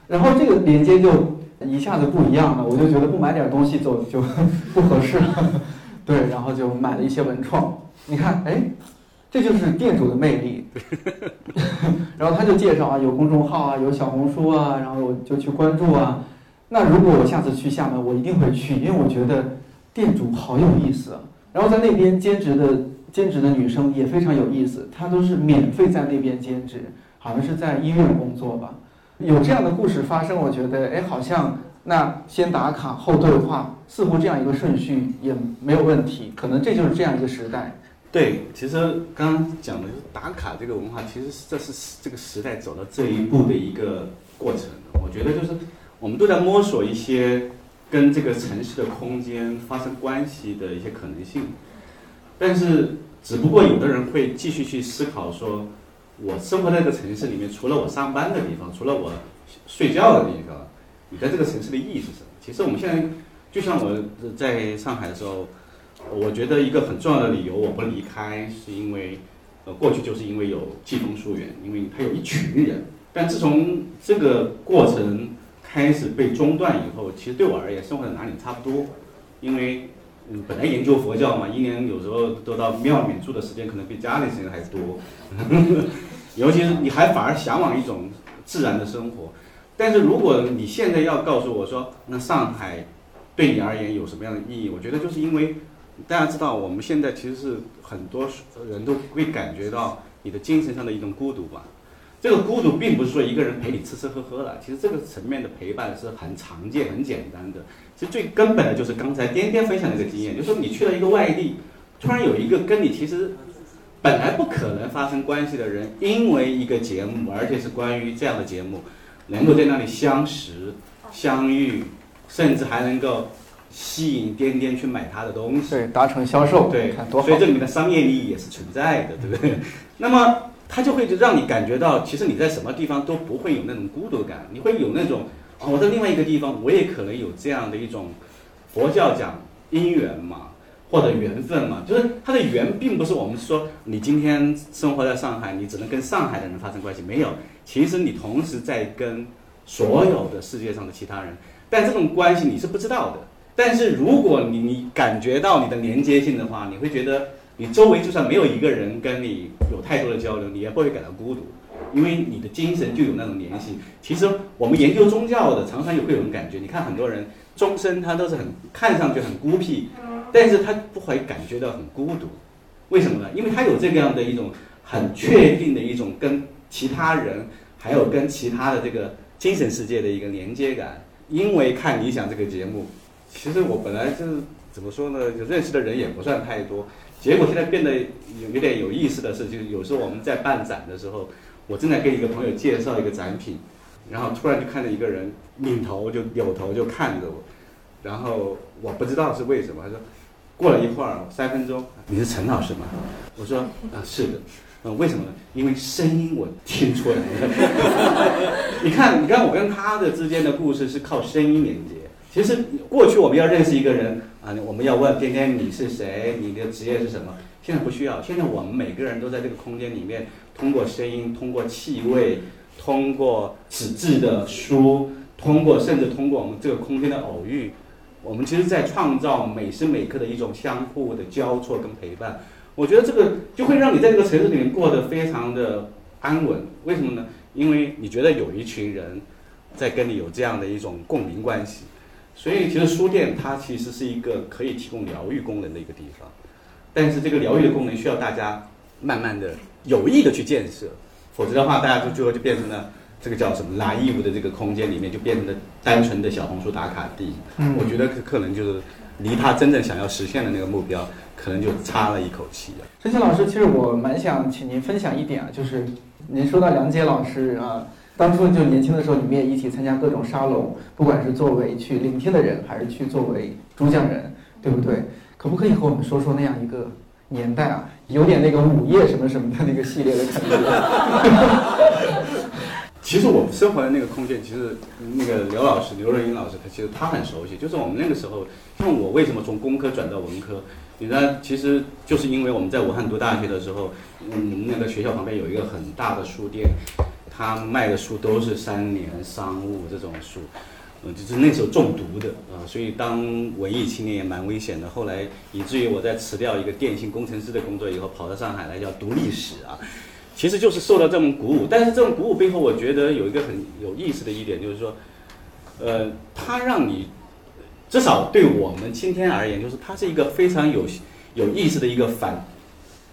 然后这个连接就一下子不一样了，我就觉得不买点东西走就 不合适了。对，然后就买了一些文创。你看，哎，这就是店主的魅力。然后他就介绍啊，有公众号啊，有小红书啊，然后就去关注啊。那如果我下次去厦门，我一定会去，因为我觉得店主好有意思。然后在那边兼职的兼职的女生也非常有意思，她都是免费在那边兼职，好像是在医院工作吧。有这样的故事发生，我觉得哎，好像那先打卡后对话，似乎这样一个顺序也没有问题。可能这就是这样一个时代。对，其实刚刚讲的就是打卡这个文化，其实是这是这个时代走到这一步的一个过程。我觉得就是。我们都在摸索一些跟这个城市的空间发生关系的一些可能性，但是只不过有的人会继续去思考说，我生活在这个城市里面，除了我上班的地方，除了我睡觉的地方，你在这个城市的意义是什么？其实我们现在就像我在上海的时候，我觉得一个很重要的理由我不离开，是因为呃过去就是因为有季风书园，因为它有一群人，但自从这个过程。开始被中断以后，其实对我而言，生活在哪里差不多，因为嗯，本来研究佛教嘛，一年有时候都到庙里面住的时间，可能比家里时间还多。尤其是你还反而向往一种自然的生活。但是如果你现在要告诉我说，那上海对你而言有什么样的意义？我觉得就是因为大家知道，我们现在其实是很多人都会感觉到你的精神上的一种孤独吧。这个孤独并不是说一个人陪你吃吃喝喝了，其实这个层面的陪伴是很常见、很简单的。其实最根本的就是刚才颠颠分享的一个经验，就是说你去了一个外地，突然有一个跟你其实本来不可能发生关系的人，因为一个节目，而且是关于这样的节目，能够在那里相识、相遇，甚至还能够吸引店店去买他的东西，对，达成销售，对，所以这里面的商业利益也是存在的，对不对？那么。他就会让你感觉到，其实你在什么地方都不会有那种孤独感，你会有那种，哦，我在另外一个地方，我也可能有这样的一种，佛教讲因缘嘛，或者缘分嘛，就是它的缘并不是我们说你今天生活在上海，你只能跟上海的人发生关系，没有，其实你同时在跟所有的世界上的其他人，但这种关系你是不知道的，但是如果你你感觉到你的连接性的话，你会觉得。你周围就算没有一个人跟你有太多的交流，你也不会感到孤独，因为你的精神就有那种联系。其实我们研究宗教的，常常也会有种感觉。你看很多人终身他都是很看上去很孤僻，但是他不会感觉到很孤独。为什么呢？因为他有这样的一种很确定的一种跟其他人，还有跟其他的这个精神世界的一个连接感。因为看理想这个节目，其实我本来就是怎么说呢，就认识的人也不算太多。结果现在变得有有点有意思的是，就是有时候我们在办展的时候，我正在跟一个朋友介绍一个展品，然后突然就看到一个人拧头就扭头就看着我，然后我不知道是为什么，他说过了一会儿三分钟，你是陈老师吗？我说啊是的，嗯为什么呢？因为声音我听出来了。你看你看我跟他的之间的故事是靠声音连接。其实过去我们要认识一个人啊，我们要问天天你是谁，你的职业是什么？现在不需要，现在我们每个人都在这个空间里面，通过声音，通过气味，通过纸质的书，通过甚至通过我们这个空间的偶遇，我们其实在创造每时每刻的一种相互的交错跟陪伴。我觉得这个就会让你在这个城市里面过得非常的安稳。为什么呢？因为你觉得有一群人在跟你有这样的一种共鸣关系。所以，其实书店它其实是一个可以提供疗愈功能的一个地方，但是这个疗愈的功能需要大家慢慢的有意的去建设，否则的话，大家就最后就变成了这个叫什么拿义务的这个空间里面就变成了单纯的小红书打卡地。嗯，我觉得可能就是离他真正想要实现的那个目标，可能就差了一口气啊。陈曦老师，其实我蛮想请您分享一点啊，就是您说到梁杰老师啊。当初就年轻的时候，你们也一起参加各种沙龙，不管是作为去聆听的人，还是去作为主讲人，对不对？可不可以和我们说说那样一个年代啊？有点那个午夜什么什么的那个系列的感觉。其实我们生活的那个空间，其实那个刘老师刘若英老师，他其实他很熟悉。就是我们那个时候，像我为什么从工科转到文科？你知道，其实就是因为我们在武汉读大学的时候，嗯，那个学校旁边有一个很大的书店，他卖的书都是三联、商务这种书，嗯，就是那时候中毒的啊。所以当文艺青年也蛮危险的。后来以至于我在辞掉一个电信工程师的工作以后，跑到上海来要读历史啊。其实就是受到这种鼓舞，但是这种鼓舞背后，我觉得有一个很有意思的一点，就是说，呃，它让你。至少对我们今天而言，就是它是一个非常有有意思的一个反，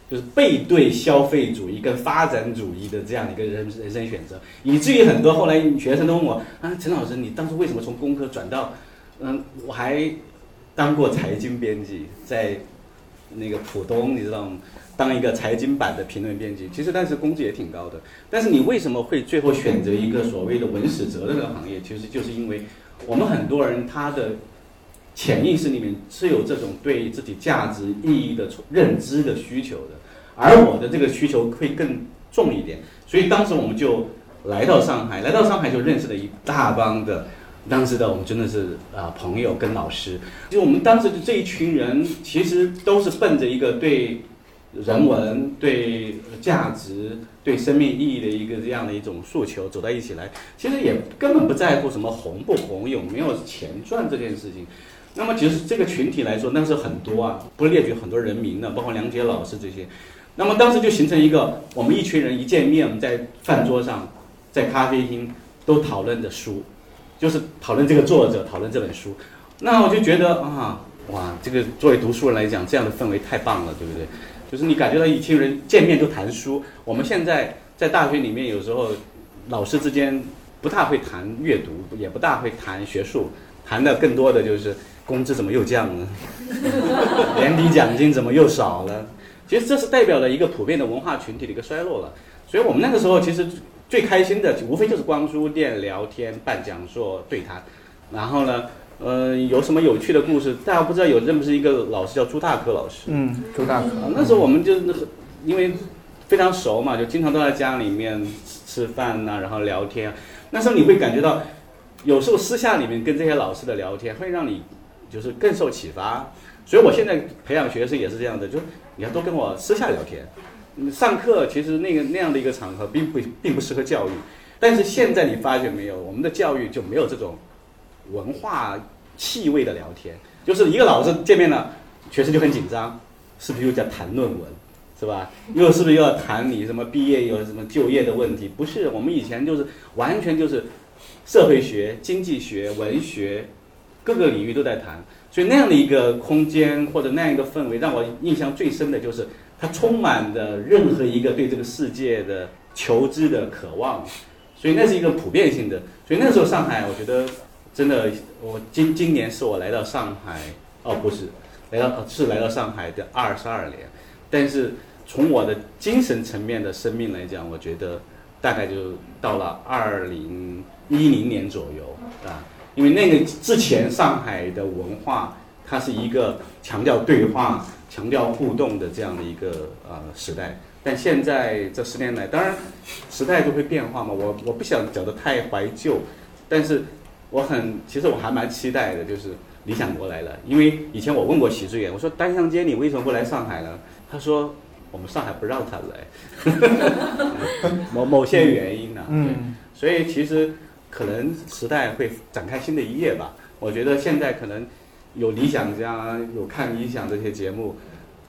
就是背对消费主义跟发展主义的这样一个人人生选择，以至于很多后来学生都问我啊，陈老师，你当初为什么从工科转到，嗯，我还当过财经编辑，在那个浦东，你知道吗？当一个财经版的评论编辑，其实但是工资也挺高的。但是你为什么会最后选择一个所谓的文史哲的这个行业？其实就是因为我们很多人他的。潜意识里面是有这种对自己价值意义的认知的需求的，而我的这个需求会更重一点，所以当时我们就来到上海，来到上海就认识了一大帮的当时的我们真的是啊朋友跟老师，就我们当时的这一群人其实都是奔着一个对人文、对价值、对生命意义的一个这样的一种诉求走到一起来，其实也根本不在乎什么红不红、有没有钱赚这件事情。那么其实这个群体来说，那是很多啊，不列举很多人名的，包括梁杰老师这些。那么当时就形成一个，我们一群人一见面，我们在饭桌上，在咖啡厅都讨论的书，就是讨论这个作者，讨论这本书。那我就觉得啊，哇，这个作为读书人来讲，这样的氛围太棒了，对不对？就是你感觉到一群人见面就谈书。我们现在在大学里面，有时候老师之间不大会谈阅读，也不大会谈学术，谈的更多的就是。工资怎么又降了？年底奖金怎么又少了？其实这是代表了一个普遍的文化群体的一个衰落了。所以我们那个时候其实最开心的，无非就是逛书店、聊天、办讲座、对谈。然后呢，呃，有什么有趣的故事？大家不知道有认不是一个老师叫朱大科老师？嗯，朱大科。那时候我们就因为非常熟嘛，就经常都在家里面吃饭呐，然后聊天。那时候你会感觉到，有时候私下里面跟这些老师的聊天，会让你。就是更受启发，所以我现在培养学生也是这样的，就你要多跟我私下聊天。上课其实那个那样的一个场合并不并不适合教育，但是现在你发觉没有，我们的教育就没有这种文化气味的聊天，就是一个老师见面了，学生就很紧张，是不是又在谈论文，是吧？又是不是又要谈你什么毕业有什么就业的问题？不是，我们以前就是完全就是社会学、经济学、文学。各个领域都在谈，所以那样的一个空间或者那样一个氛围，让我印象最深的就是它充满着任何一个对这个世界的求知的渴望，所以那是一个普遍性的。所以那时候上海，我觉得真的，我今今年是我来到上海，哦不是，来到是来到上海的二十二年，但是从我的精神层面的生命来讲，我觉得大概就到了二零一零年左右啊。因为那个之前上海的文化，它是一个强调对话、强调互动的这样的一个呃时代。但现在这十年来，当然时代都会变化嘛。我我不想讲的太怀旧，但是我很其实我还蛮期待的，就是理想国来了。因为以前我问过习志远，我说单向街你为什么不来上海呢？他说我们上海不让他来，某某些原因呢。嗯，所以其实。可能时代会展开新的一页吧。我觉得现在可能有理想家，有看理想这些节目，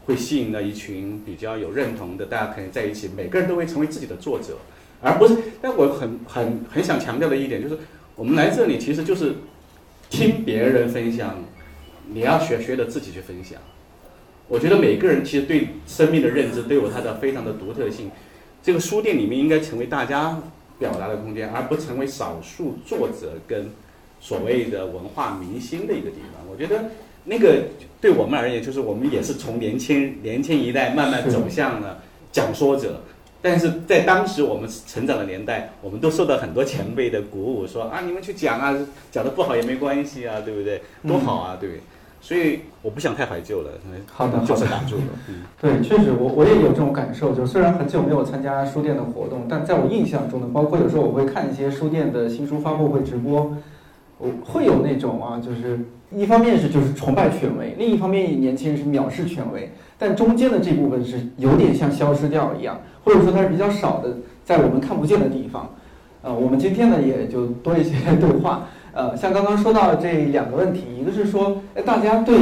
会吸引了一群比较有认同的，大家可能在一起，每个人都会成为自己的作者，而不是。但我很很很想强调的一点就是，我们来这里其实就是听别人分享，你要学学的自己去分享。我觉得每个人其实对生命的认知都有它的非常的独特性。这个书店里面应该成为大家。表达的空间，而不成为少数作者跟所谓的文化明星的一个地方。我觉得那个对我们而言，就是我们也是从年轻年轻一代慢慢走向了讲说者。但是在当时我们成长的年代，我们都受到很多前辈的鼓舞，说啊，你们去讲啊，讲的不好也没关系啊，对不对？多好啊，对。所以我不想太怀旧了，好的，就是打住了。对，确实，我我也有这种感受。就虽然很久没有参加书店的活动，但在我印象中呢，包括有时候我会看一些书店的新书发布会直播，我会有那种啊，就是一方面是就是崇拜权威，另一方面年轻人是藐视权威，但中间的这部分是有点像消失掉一样，或者说它是比较少的，在我们看不见的地方。呃，我们今天呢也就多一些 对话。呃，像刚刚说到这两个问题，一个是说，哎，大家对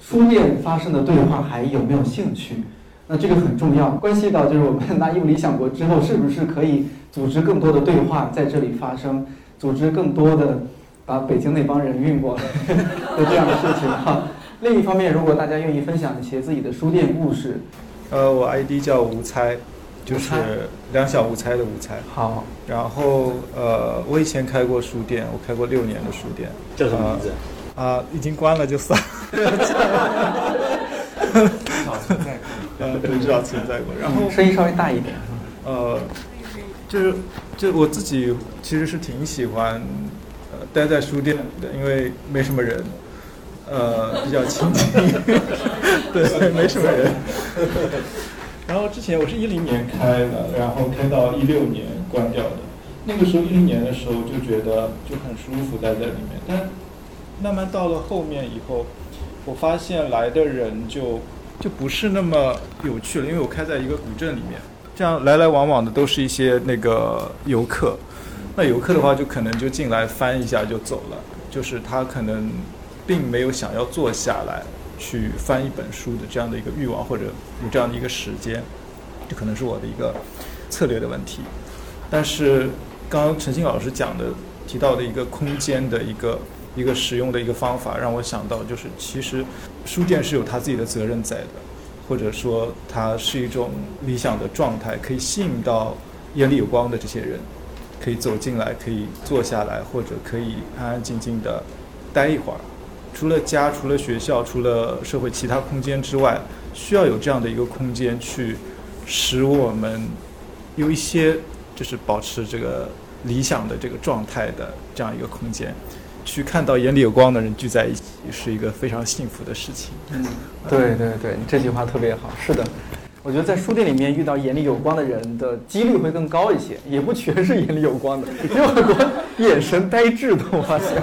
书店发生的对话还有没有兴趣？那这个很重要，关系到就是我们 拿义务理想国之后，是不是可以组织更多的对话在这里发生，组织更多的把北京那帮人运过来 的这样的事情哈。另一方面，如果大家愿意分享一些自己的书店故事，呃，我 ID 叫吴猜。就是两小无猜的无猜。好，然后呃，我以前开过书店，我开过六年的书店。叫什么名字？啊，已经关了就算。至少存在过。嗯，对，至少存在过。然后声音稍微大一点。呃，就是就我自己其实是挺喜欢呃待在书店的，因为没什么人，呃，比较清静。对，没什么人。然后之前我是一零年开的，然后开到一六年关掉的。那个时候一零年的时候就觉得就很舒服待在里面，但慢慢到了后面以后，我发现来的人就就不是那么有趣了，因为我开在一个古镇里面，这样来来往往的都是一些那个游客。那游客的话就可能就进来翻一下就走了，就是他可能并没有想要坐下来。去翻一本书的这样的一个欲望，或者有这样的一个时间，这可能是我的一个策略的问题。但是刚刚陈鑫老师讲的提到的一个空间的一个一个使用的一个方法，让我想到就是其实书店是有他自己的责任在的，或者说它是一种理想的状态，可以吸引到眼里有光的这些人，可以走进来，可以坐下来，或者可以安安静静的待一会儿。除了家，除了学校，除了社会其他空间之外，需要有这样的一个空间，去使我们有一些就是保持这个理想的这个状态的这样一个空间，去看到眼里有光的人聚在一起，是一个非常幸福的事情。嗯，对对对，这句话特别好。是的，我觉得在书店里面遇到眼里有光的人的几率会更高一些，也不全是眼里有光的，有很多眼神呆滞的，我发现。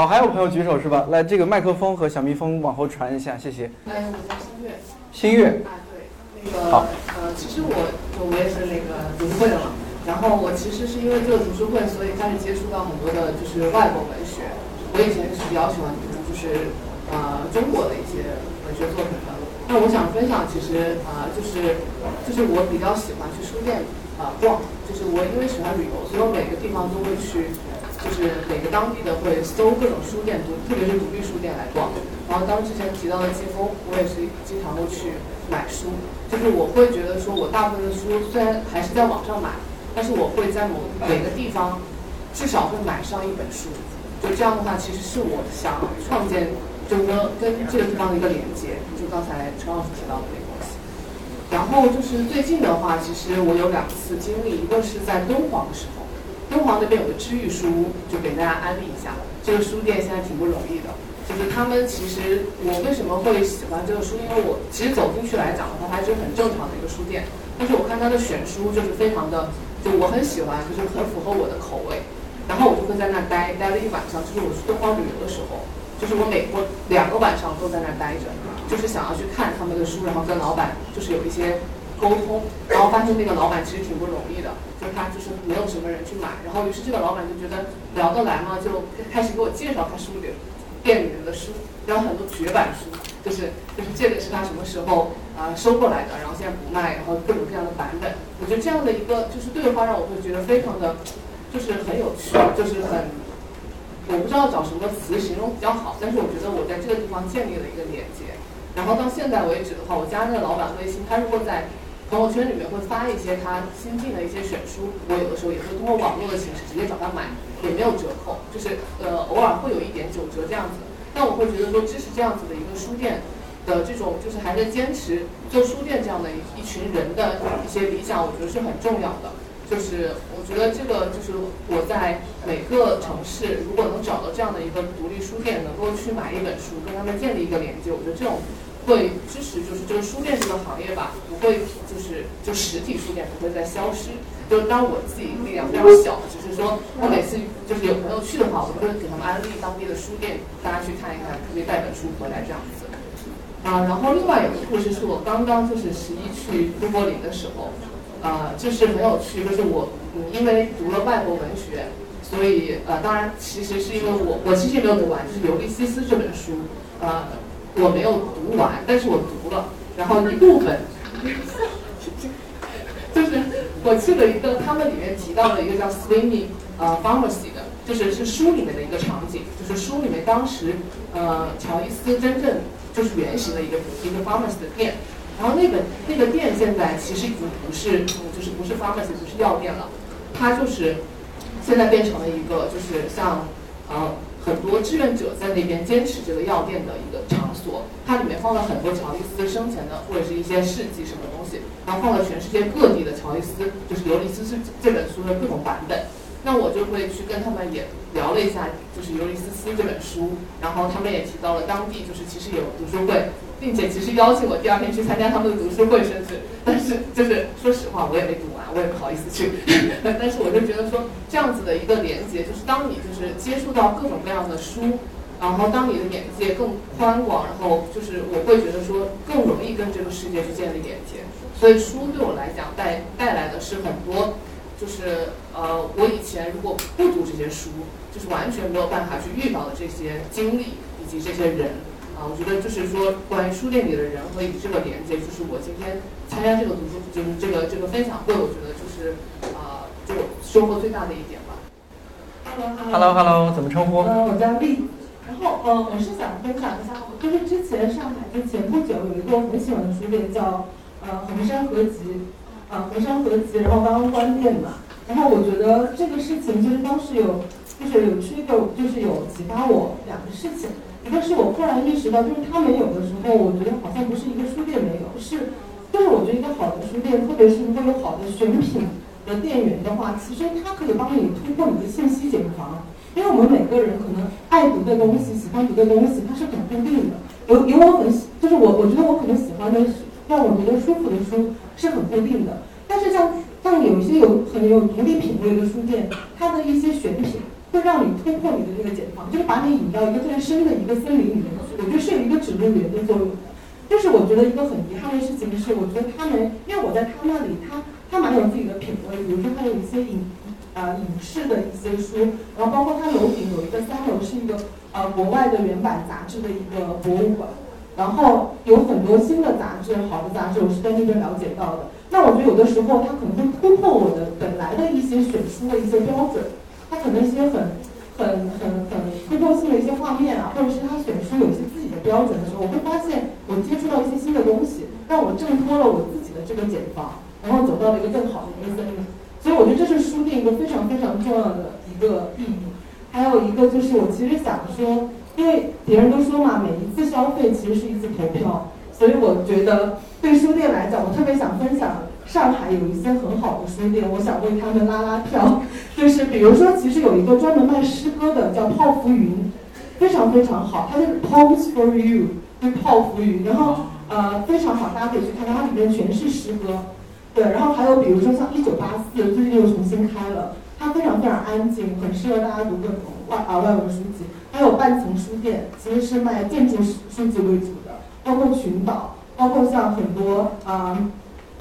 好，还有朋友举手是吧？来，这个麦克风和小蜜蜂往后传一下，谢谢。哎，我叫新月。新月。啊，对，那个，呃，其实我，我也是那个读书会的嘛。然后我其实是因为这个读书会，所以开始接触到很多的，就是外国文学。我以前是比较喜欢读，就是呃中国的一些文学作品的。那我想分享，其实啊，就是就是我比较喜欢去书店啊逛，就是我因为喜欢旅游，所以我每个地方都会去。就是每个当地的会搜各种书店，独特别是独立书店来逛。然后当之前提到的季风，我也是经常会去买书。就是我会觉得说，我大部分的书虽然还是在网上买，但是我会在某每个地方至少会买上一本书。就这样的话，其实是我想创建整个跟这个地方的一个连接。就刚才陈老师提到的那个东西。然后就是最近的话，其实我有两次经历，一个是在敦煌的时候。敦煌那边有个知遇书，就给大家安利一下。这个书店现在挺不容易的，就是他们其实我为什么会喜欢这个书？因为我其实走进去来讲的话，它是很正常的一个书店。但是我看他的选书就是非常的，就我很喜欢，就是很符合我的口味。然后我就会在那待待了一晚上，就是我去敦煌旅游的时候，就是我每我两个晚上都在那待着，就是想要去看他们的书，然后跟老板就是有一些。沟通，然后发现那个老板其实挺不容易的，他就是没有什么人去买，然后于是这个老板就觉得聊得来嘛，就开始给我介绍他书里店里面的书，然后很多绝版书，就是就是这个是他什么时候啊收过来的，然后现在不卖，然后各种各样的版本，我觉得这样的一个就是对话让我会觉得非常的，就是很有趣，就是很，我不知道找什么词形容比较好，但是我觉得我在这个地方建立了一个连接，然后到现在为止的话，我加那个老板微信，他如果在。朋友圈里面会发一些他新进的一些选书，我有的时候也会通过网络的形式直接找他买，也没有折扣，就是呃偶尔会有一点九折这样子。但我会觉得说支持这样子的一个书店，的这种就是还在坚持做书店这样的一一群人的一些理想，我觉得是很重要的。就是我觉得这个就是我在每个城市如果能找到这样的一个独立书店，能够去买一本书，跟他们建立一个连接，我觉得这种会支持就是这个书店这个行业吧，不会就是就实体书店不会再消失。就是当我自己力量非常小，只是说我每次就是有朋友去的话，我都会给他们安利当地的书店，大家去看一看，可以带本书回来这样子。啊，然后另外有个故事是我刚刚就是十一去都柏林的时候。呃，就是很有趣，就是我，嗯，因为读了外国文学，所以呃，当然其实是因为我，我其实也没有读完，就是《尤利西斯》这本书，呃，我没有读完，但是我读了，然后一部分，就是我去了一个他们里面提到的一个叫 Swimming 呃 Pharmacy 的，就是是书里面的一个场景，就是书里面当时呃乔伊斯真正就是原型的一个一个 Pharmacy 的店。然后那个那个店现在其实已经不是，就是不是 pharmacy，不是药店了，它就是现在变成了一个就是像呃很多志愿者在那边坚持这个药店的一个场所。它里面放了很多乔伊斯生前的或者是一些事迹什么东西，然后放了全世界各地的乔伊斯，就是《尤利斯》是这本书的各种版本。那我就会去跟他们也聊了一下，就是《尤利斯斯》这本书，然后他们也提到了当地就是其实有读书会。并且其实邀请我第二天去参加他们的读书会，甚至，但是就是说实话，我也没读完，我也不好意思去。但是我就觉得说，这样子的一个连接，就是当你就是接触到各种各样的书，然后当你的眼界更宽广，然后就是我会觉得说更容易跟这个世界去建立连接。所以书对我来讲带带来的是很多，就是呃，我以前如果不读这些书，就是完全没有办法去遇到的这些经历以及这些人。啊，我觉得就是说，关于书店里的人和与这个连接，就是我今天参加这个读书，就是这个这个分享会，我觉得就是啊，就收获最大的一点吧。Hello，Hello，怎么称呼？呃，我叫丽。然后呃，我是想分享一下，就是之前上海就前不久有一个我很喜欢的书店叫呃衡山合集，呃衡山合集，然后刚刚关店嘛。然后我觉得这个事情就是当时有，就是有一个就是有启发我两个事情。但是我忽然意识到，就是他没有的时候，我觉得好像不是一个书店没有，是，就是我觉得一个好的书店，特别是如果有好的选品的店员的话，其实它可以帮你突破你的信息茧房。因为我们每个人可能爱读的东西、喜欢读的东西，它是很固定的。有有我很喜，就是我我觉得我可能喜欢的，让我觉得舒服的书是很固定的。但是像像有一些有很有独立品味的书店，它的一些选品。会让你突破你的这个茧房，就是把你引到一个特别深的一个森林里面去。我觉得是有一个指路员的作用的。但是我觉得一个很遗憾的事情是，我觉得他们，因为我在他那里，他他蛮有自己的品味。比如说，他有一些影，呃，影视的一些书，然后包括他楼顶有一个三楼是一个呃国外的原版杂志的一个博物馆，然后有很多新的杂志，好的杂志我是在那边了解到的。那我觉得有的时候他可能会突破我的本来的一些选书的一些标准。他可能一些很、很、很、很突破性的一些画面啊，或者是他选书有一些自己的标准的时候，我会发现我接触到一些新的东西，让我挣脱了我自己的这个茧房，然后走到了一个更好的一个森林。所以我觉得这是书店一个非常非常重要的一个意义。还有一个就是我其实想说，因为别人都说嘛，每一次消费其实是一次投票，所以我觉得对书店来讲，我特别想分享。上海有一些很好的书店，我想为他们拉拉票。就是比如说，其实有一个专门卖诗歌的，叫泡芙云，非常非常好。它就是 Poems for You，是泡芙云，然后呃非常好，大家可以去看看，它里面全是诗歌。对，然后还有比如说像一九八四，最近又重新开了，它非常非常安静，很适合大家读各种外啊外文书籍。还有半层书店，其实是卖建筑书书籍为主的，包括群岛，包括像很多啊。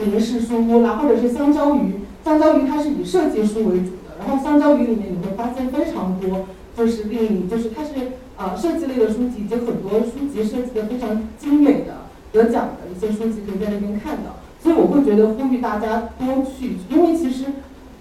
林氏书屋啦，或者是香蕉鱼，香蕉鱼它是以设计书为主的，然后香蕉鱼里面你会发现非常多，就是令你就是它是呃设计类的书籍，以及很多书籍设计的非常精美的得奖的一些书籍可以在那边看到，所以我会觉得呼吁大家多去，因为其实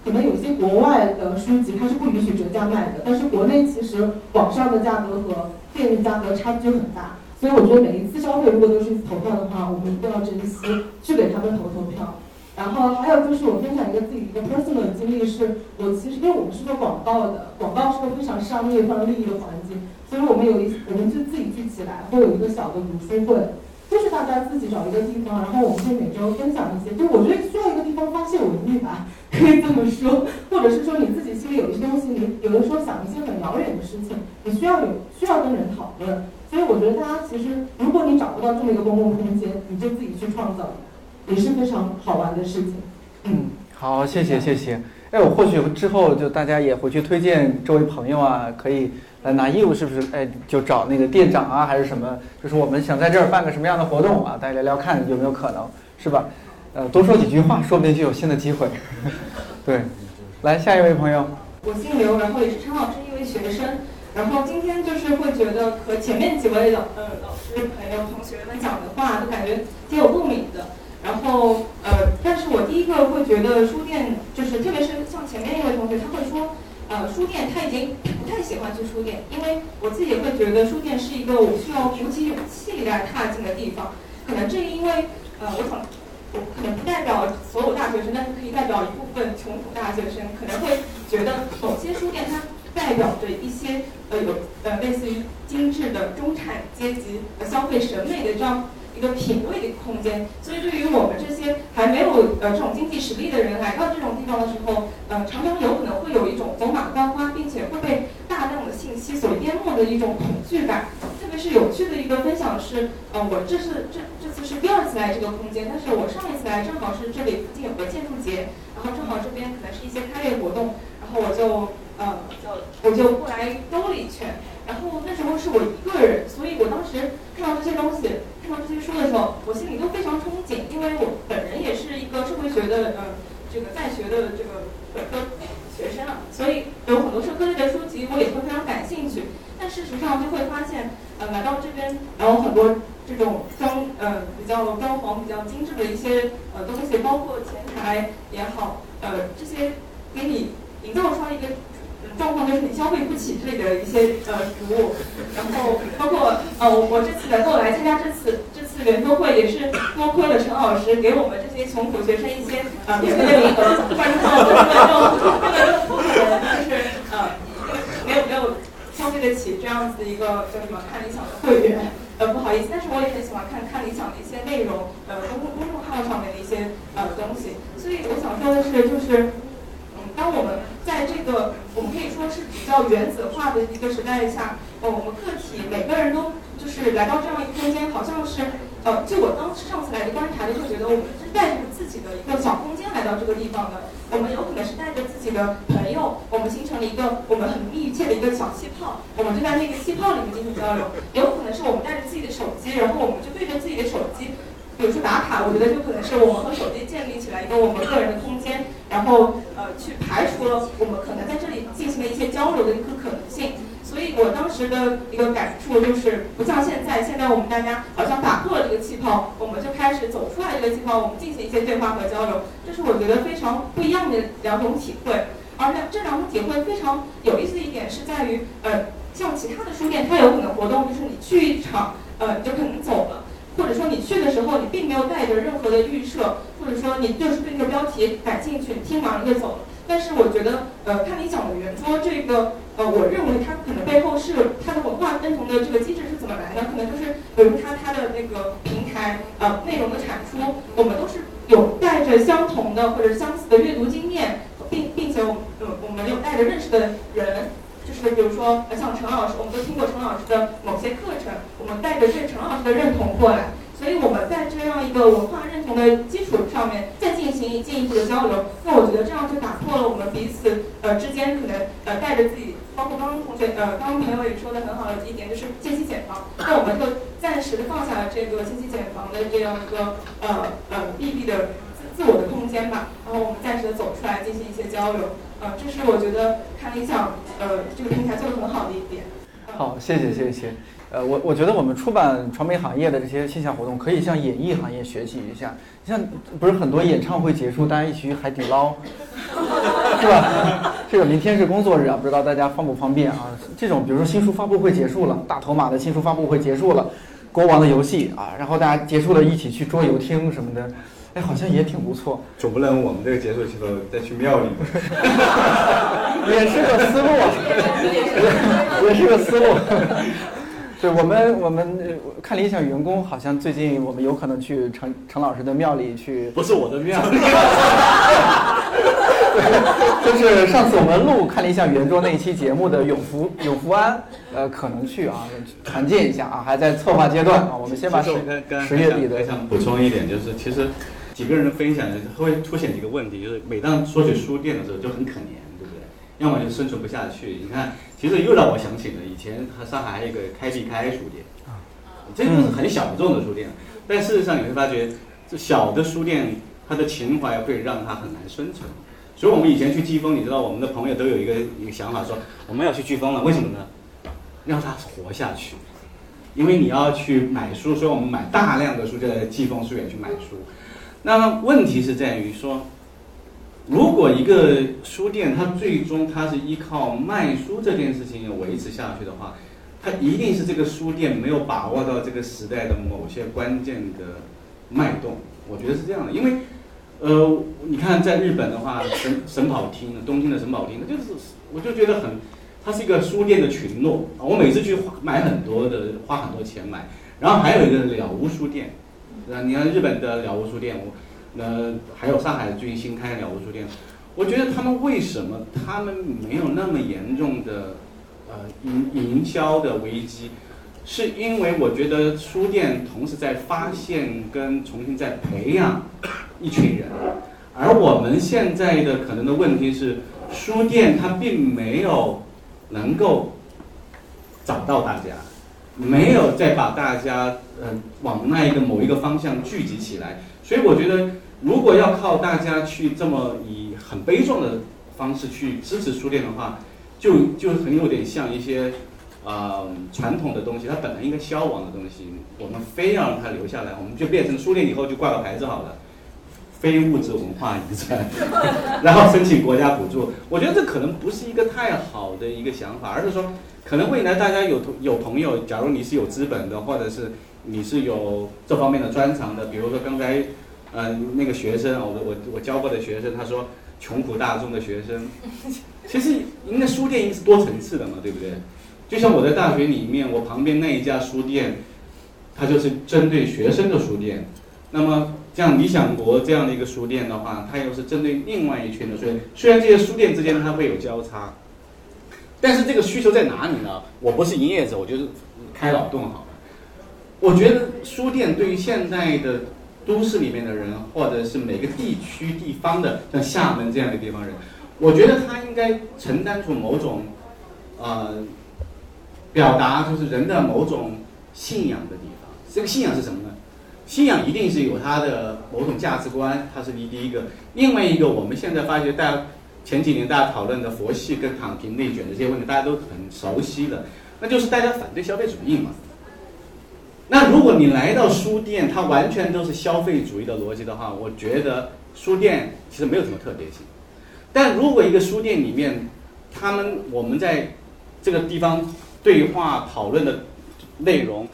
可能有些国外的书籍它是不允许折价卖的，但是国内其实网上的价格和店面价格差距很大。所以我觉得每一次消费如果都是投票的话，我们一定要珍惜，去给他们投投票。然后还有就是我分享一个自己一个 personal 的经历，是我其实因为我们是做广告的，广告是个非常商业、非常利益的环境，所以我们有一我们就自己聚起来，会有一个小的读书会。就是大家自己找一个地方，然后我们可以每周分享一些。就我觉得需要一个地方发泄文艺吧，可以这么说，或者是说你自己心里有一些东西，你有的时候想一些很遥远的事情，你需要有需要跟人讨论。所以我觉得大家其实，如果你找不到这么一个公共空间，你就自己去创造，也是非常好玩的事情。嗯，好，谢谢谢谢。哎，我或许之后就大家也回去推荐周围朋友啊，可以来拿业务，是不是？哎，就找那个店长啊，还是什么？就是我们想在这儿办个什么样的活动啊？大家聊聊看有没有可能，是吧？呃，多说几句话，说不定就有新的机会。对，来下一位朋友。我姓刘，然后也是陈老师一位学生。然后今天就是会觉得和前面几位老呃老师朋友同学们讲的话都感觉挺有共鸣的。然后呃，但是我第一个会觉得书店就是，特别是像前面一位同学，他会说，呃，书店他已经不太喜欢去书店，因为我自己会觉得书店是一个我需要鼓起勇气来踏进的地方。可能正因为呃，我想我可能不代表所有大学生，但是可以代表一部分穷苦大学生，可能会觉得某些书店它。代表着一些呃有呃类似于精致的中产阶级呃消费审美的这样一个品味的空间，所以对于我们这些还没有呃这种经济实力的人来到这种地方的时候，呃常常有可能会有一种走马观花，并且会被大量的信息所淹没的一种恐惧感。特别是有趣的一个分享是，呃我这是这这次是第二次来这个空间，但是我上一次来正好是这里附近有个建筑节，然后正好这边可能是一些开业活动，然后我就。呃，我就过来兜了一圈，然后那时候是我一个人，所以我当时看到这些东西，看到这些书的时候，我心里都非常憧憬，因为我本人也是一个社会学的呃这个在学的这个本科学生啊，所以有很多社科类的书籍我也会非常感兴趣。但事实上就会发现，呃，来到这边，然后很多这种装呃比较装潢比较精致的一些呃东西，包括前台也好，呃这些给你营造出来一个。状况就是你消费不起这里的一些呃服务，然后包括呃我我这次能够来参加这次这次圆桌会，也是多亏了陈老师给我们这些穷苦学生一些呃免费的名额，不然的话我根本就根本就不可能就是呃没有没有消费得起这样子一个叫什么看理想的会员，呃不好意思，但是我也很喜欢看看理想的一些内容，呃公公众号上面的一些呃东西，所以我想说的是就是。当我们在这个我们可以说是比较原子化的一个时代下，呃，我们个体每个人都就是来到这样一个空间，好像是，呃，就我当时上次来的观察，就觉得我们是带着自己的一个小空间来到这个地方的。我们有可能是带着自己的朋友，我们形成了一个我们很密切的一个小气泡，我们就在那个气泡里面进行交流。有可能是我们带着自己的手机，然后我们就对着自己的手机。比如说打卡，我觉得就可能是我们和手机建立起来一个我们个人的空间，然后呃去排除了我们可能在这里进行的一些交流的一个可能性。所以我当时的一个感触就是，不像现在，现在我们大家好像打破了这个气泡，我们就开始走出来这个气泡，我们进行一些对话和交流。这是我觉得非常不一样的两种体会。而且这两种体会非常有意思的一点是在于，呃，像其他的书店，它有可能活动就是你去一场，呃，你就可能走。或者说你去的时候，你并没有带着任何的预设，或者说你就是对那个标题感兴趣，听完了就走了。但是我觉得，呃，看你讲的圆桌这个，呃，我认为它可能背后是它的文化认同的这个机制是怎么来的？可能就是，比如它它的那个平台，呃，内容的产出，我们都是有带着相同的或者相似的阅读经验，并并且我呃我们有带着认识的人。就是比如说，像陈老师，我们都听过陈老师的某些课程，我们带着对陈老师的认同过来，所以我们在这样一个文化认同的基础上面再进行进一步的交流。那我觉得这样就打破了我们彼此呃之间可能呃带着自己，包括刚刚同学呃刚刚朋友也说的很好的一点，就是信息茧房。那我们就暂时的放下了这个信息茧房的这样一个呃呃闭闭的自自我的空间吧，然后我们暂时的走出来进行一些交流。呃，这是我觉得看理想呃这个平台做的很好的一点。好，谢谢谢谢。呃，我我觉得我们出版传媒行业的这些线下活动，可以向演艺行业学习一下。像不是很多演唱会结束，大家一起去海底捞，是吧？这个明天是工作日啊，不知道大家方不方便啊？这种比如说新书发布会结束了，大头马的新书发布会结束了，国王的游戏啊，然后大家结束了一起去桌游厅什么的。哎，好像也挺不错。总不能我们这个结束之后再去庙里。也是个思路，也是个思路。对我们，我们看理想员工，好像最近我们有可能去陈陈老师的庙里去。不是我的庙。对，就是上次我们录看理想圆桌那一期节目的永福永福安，呃，可能去啊，团建一下啊，还在策划阶段啊。我们先把十十月底的。想补充一点，就是其实几个人分享会凸显几个问题，就是每当说起书店的时候就很可怜，对不对？要么就生存不下去。你看，其实又让我想起了以前上海还有一个开必开书店，啊，这个是很小众的书店，但事实上你会发觉，这小的书店它的情怀会让它很难生存。所以，我们以前去季风，你知道，我们的朋友都有一个一个想法，说我们要去季风了，为什么呢？让它活下去。因为你要去买书，所以我们买大量的书就在季风书园去买书。那问题是在于说，如果一个书店它最终它是依靠卖书这件事情维持下去的话，它一定是这个书店没有把握到这个时代的某些关键的脉动。我觉得是这样的，因为。呃，你看，在日本的话，神神保町，东京的神保町，那就是，我就觉得很，它是一个书店的群落。我每次去买很多的，花很多钱买。然后还有一个了无书店，那，你看日本的了无书店，我，呃，还有上海最近新开的了无书店，我觉得他们为什么他们没有那么严重的，呃，营营销的危机？是因为我觉得书店同时在发现跟重新在培养一群人，而我们现在的可能的问题是，书店它并没有能够找到大家，没有再把大家嗯往那一个某一个方向聚集起来，所以我觉得如果要靠大家去这么以很悲壮的方式去支持书店的话，就就很有点像一些。啊，传统的东西，它本来应该消亡的东西，我们非要让它留下来，我们就变成书店以后就挂个牌子好了，非物质文化遗产，然后申请国家补助。我觉得这可能不是一个太好的一个想法，而是说，可能未来大家有有朋友，假如你是有资本的，或者是你是有这方面的专长的，比如说刚才，嗯，那个学生，我我我教过的学生，他说穷苦大众的学生，其实应该书店应该是多层次的嘛，对不对？就像我在大学里面，我旁边那一家书店，它就是针对学生的书店。那么像理想国这样的一个书店的话，它又是针对另外一群的。所以虽然这些书店之间它会有交叉，但是这个需求在哪里呢？我不是营业者，我就是开脑洞好。我觉得书店对于现在的都市里面的人，或者是每个地区地方的，像厦门这样的地方人，我觉得他应该承担出某种，呃。表达就是人的某种信仰的地方。这个信仰是什么呢？信仰一定是有它的某种价值观，它是第第一个。另外一个，我们现在发觉，大家前几年大家讨论的佛系跟躺平、内卷的这些问题，大家都很熟悉的，那就是大家反对消费主义嘛。那如果你来到书店，它完全都是消费主义的逻辑的话，我觉得书店其实没有什么特别性。但如果一个书店里面，他们我们在这个地方。对话讨论的内容，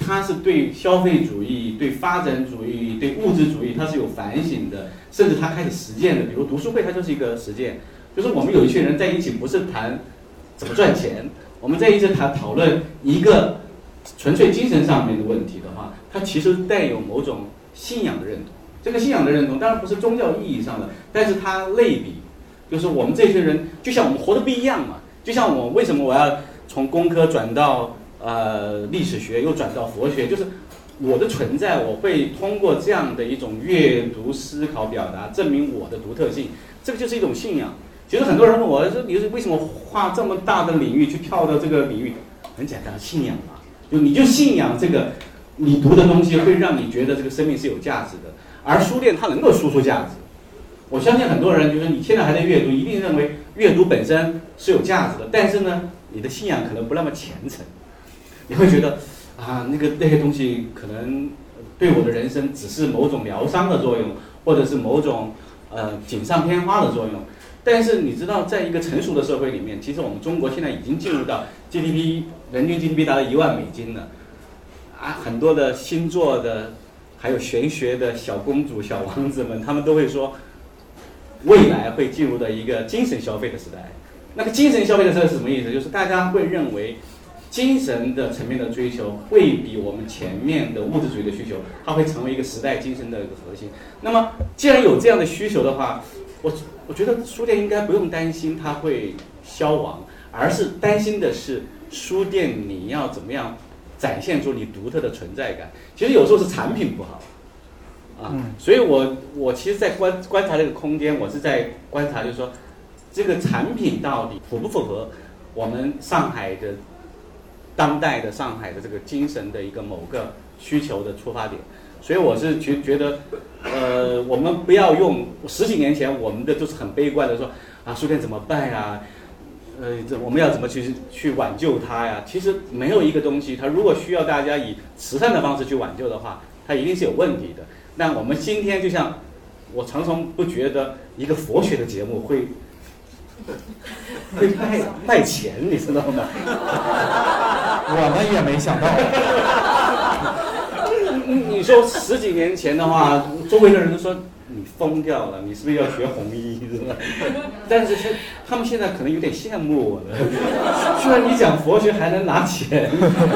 它是对消费主义、对发展主义、对物质主义，它是有反省的，甚至它开始实践的。比如读书会，它就是一个实践，就是我们有一群人在一起，不是谈怎么赚钱，我们在一起谈讨论一个纯粹精神上面的问题的话，它其实带有某种信仰的认同。这个信仰的认同当然不是宗教意义上的，但是它类比，就是我们这些人就像我们活的不一样嘛，就像我为什么我要。从工科转到呃历史学，又转到佛学，就是我的存在，我会通过这样的一种阅读、思考、表达，证明我的独特性。这个就是一种信仰。其实很多人问我说：“你是为什么跨这么大的领域去跳到这个领域？”很简单，信仰嘛。就你就信仰这个，你读的东西会让你觉得这个生命是有价值的。而书店它能够输出价值。我相信很多人就是你现在还在阅读，一定认为阅读本身是有价值的。但是呢？你的信仰可能不那么虔诚，你会觉得啊，那个那些东西可能对我的人生只是某种疗伤的作用，或者是某种呃锦上添花的作用。但是你知道，在一个成熟的社会里面，其实我们中国现在已经进入到 GDP 人均 GDP 达到一万美金了，啊，很多的星座的还有玄学的小公主、小王子们，他们都会说，未来会进入到一个精神消费的时代。那个精神消费的时代是什么意思？就是大家会认为，精神的层面的追求会比我们前面的物质主义的需求，它会成为一个时代精神的一个核心。那么，既然有这样的需求的话，我我觉得书店应该不用担心它会消亡，而是担心的是书店你要怎么样展现出你独特的存在感。其实有时候是产品不好，啊，所以我我其实，在观观察这个空间，我是在观察，就是说这个产品到底符不符合我们上海的。当代的上海的这个精神的一个某个需求的出发点，所以我是觉觉得，呃，我们不要用十几年前我们的都是很悲观的说啊，书店怎么办呀？呃，这我们要怎么去去挽救它呀？其实没有一个东西，它如果需要大家以慈善的方式去挽救的话，它一定是有问题的。那我们今天就像我常常不觉得一个佛学的节目会。会卖卖钱，你知道吗？我们也没想到。你说十几年前的话，周围的人都说你疯掉了，你是不是要学红衣，是吧？但是现他们现在可能有点羡慕我了。居然你讲佛学还能拿钱，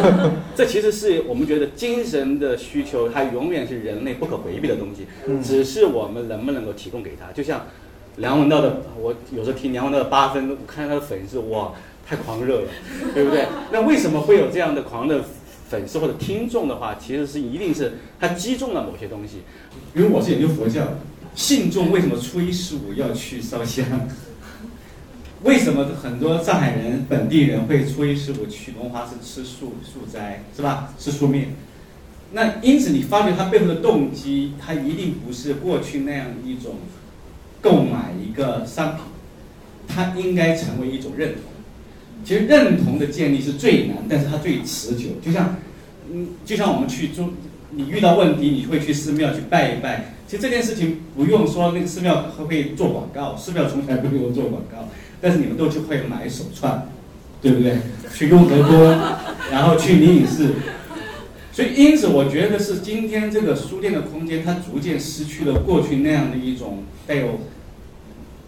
这其实是我们觉得精神的需求，它永远是人类不可回避的东西，只是我们能不能够提供给他，就像。梁文道的，我有时候听梁文道的八分，我看他的粉丝，哇，太狂热了，对不对？那为什么会有这样的狂热粉丝或者听众的话，其实是一定是他击中了某些东西。因为我是研究佛教，信众为什么初一十五要去烧香？为什么很多上海人本地人会初一十五去龙华寺吃素素斋，是吧？吃素面。那因此你发觉他背后的动机，他一定不是过去那样一种。购买一个商品，它应该成为一种认同。其实认同的建立是最难，但是它最持久。就像，嗯，就像我们去中，你遇到问题，你会去寺庙去拜一拜。其实这件事情不用说，那个寺庙会做广告，寺庙从来不给我做广告。但是你们都去会买手串，对不对？去雍和宫，然后去灵隐寺。所以，因此，我觉得是今天这个书店的空间，它逐渐失去了过去那样的一种带有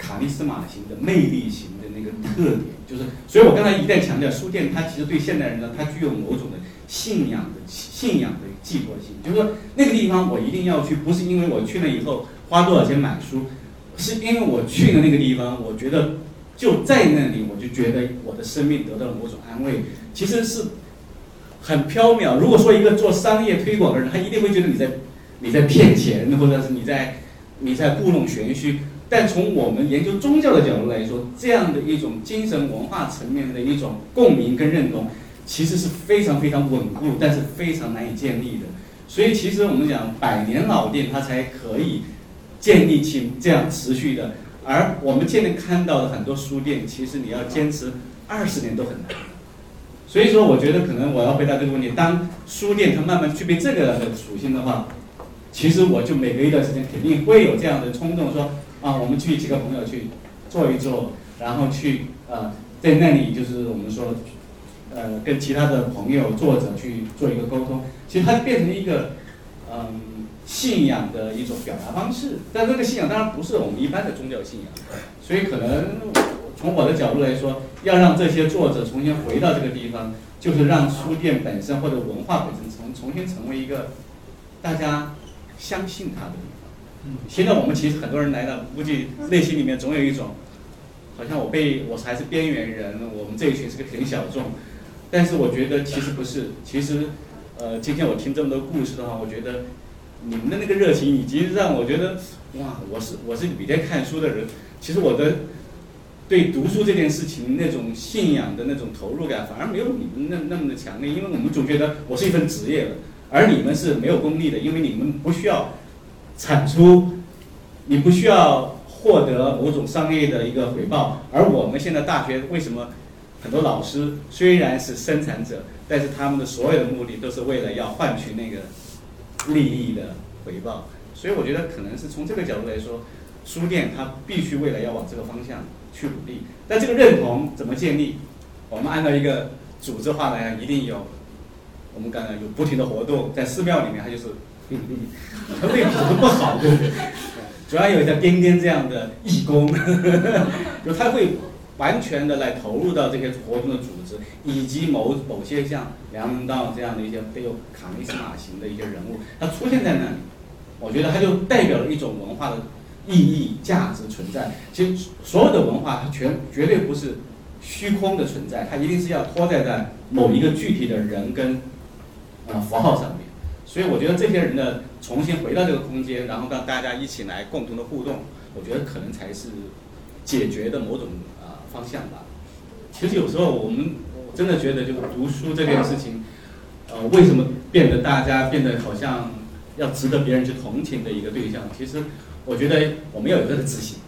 卡利斯马型的魅力型的那个特点。就是，所以我刚才一再强调，书店它其实对现代人呢，它具有某种的信仰的信仰的寄托性。就是说，那个地方我一定要去，不是因为我去了以后花多少钱买书，是因为我去了那个地方，我觉得就在那里，我就觉得我的生命得到了某种安慰。其实是。很飘渺。如果说一个做商业推广的人，他一定会觉得你在你在骗钱，或者是你在你在故弄玄虚。但从我们研究宗教的角度来说，这样的一种精神文化层面的一种共鸣跟认同，其实是非常非常稳固，但是非常难以建立的。所以，其实我们讲百年老店，它才可以建立起这样持续的。而我们现在看到的很多书店，其实你要坚持二十年都很难。所以说，我觉得可能我要回答这个问题：当书店它慢慢具备这个的属性的话，其实我就每隔一段时间肯定会有这样的冲动，说啊，我们去几个朋友去坐一坐，然后去呃，在那里就是我们说，呃，跟其他的朋友作者去做一个沟通。其实它变成一个嗯信仰的一种表达方式，但这个信仰当然不是我们一般的宗教信仰，所以可能。从我的角度来说，要让这些作者重新回到这个地方，就是让书店本身或者文化本身重重新成为一个大家相信它的。现在我们其实很多人来了，估计内心里面总有一种，好像我被我还是边缘人，我们这一群是个挺小众。但是我觉得其实不是，其实，呃，今天我听这么多故事的话，我觉得你们的那个热情已经让我觉得，哇，我是我是每天看书的人，其实我的。对读书这件事情那种信仰的那种投入感，反而没有你们那那么的强烈，因为我们总觉得我是一份职业，而你们是没有功利的，因为你们不需要产出，你不需要获得某种商业的一个回报，而我们现在大学为什么很多老师虽然是生产者，但是他们的所有的目的都是为了要换取那个利益的回报，所以我觉得可能是从这个角度来说，书店它必须未来要往这个方向。去努力，但这个认同怎么建立？我们按照一个组织化来，一定有我们刚才有不停的活动，在寺庙里面，它就是他胃口都不好，对不对？主要有像边边这样的义工，就他会完全的来投入到这些活动的组织，以及某某些像梁文道这样的一些背有卡利斯马型的一些人物，他出现在那里，我觉得他就代表了一种文化的意义、价值存在。其实所有的文化，它全绝对不是虚空的存在，它一定是要托在在某一个具体的人跟呃符号上面。所以我觉得这些人呢，重新回到这个空间，然后让大家一起来共同的互动，我觉得可能才是解决的某种啊。方向吧。其实有时候我们真的觉得，就是读书这件事情，呃，为什么变得大家变得好像要值得别人去同情的一个对象？其实我觉得我们要有这个自信，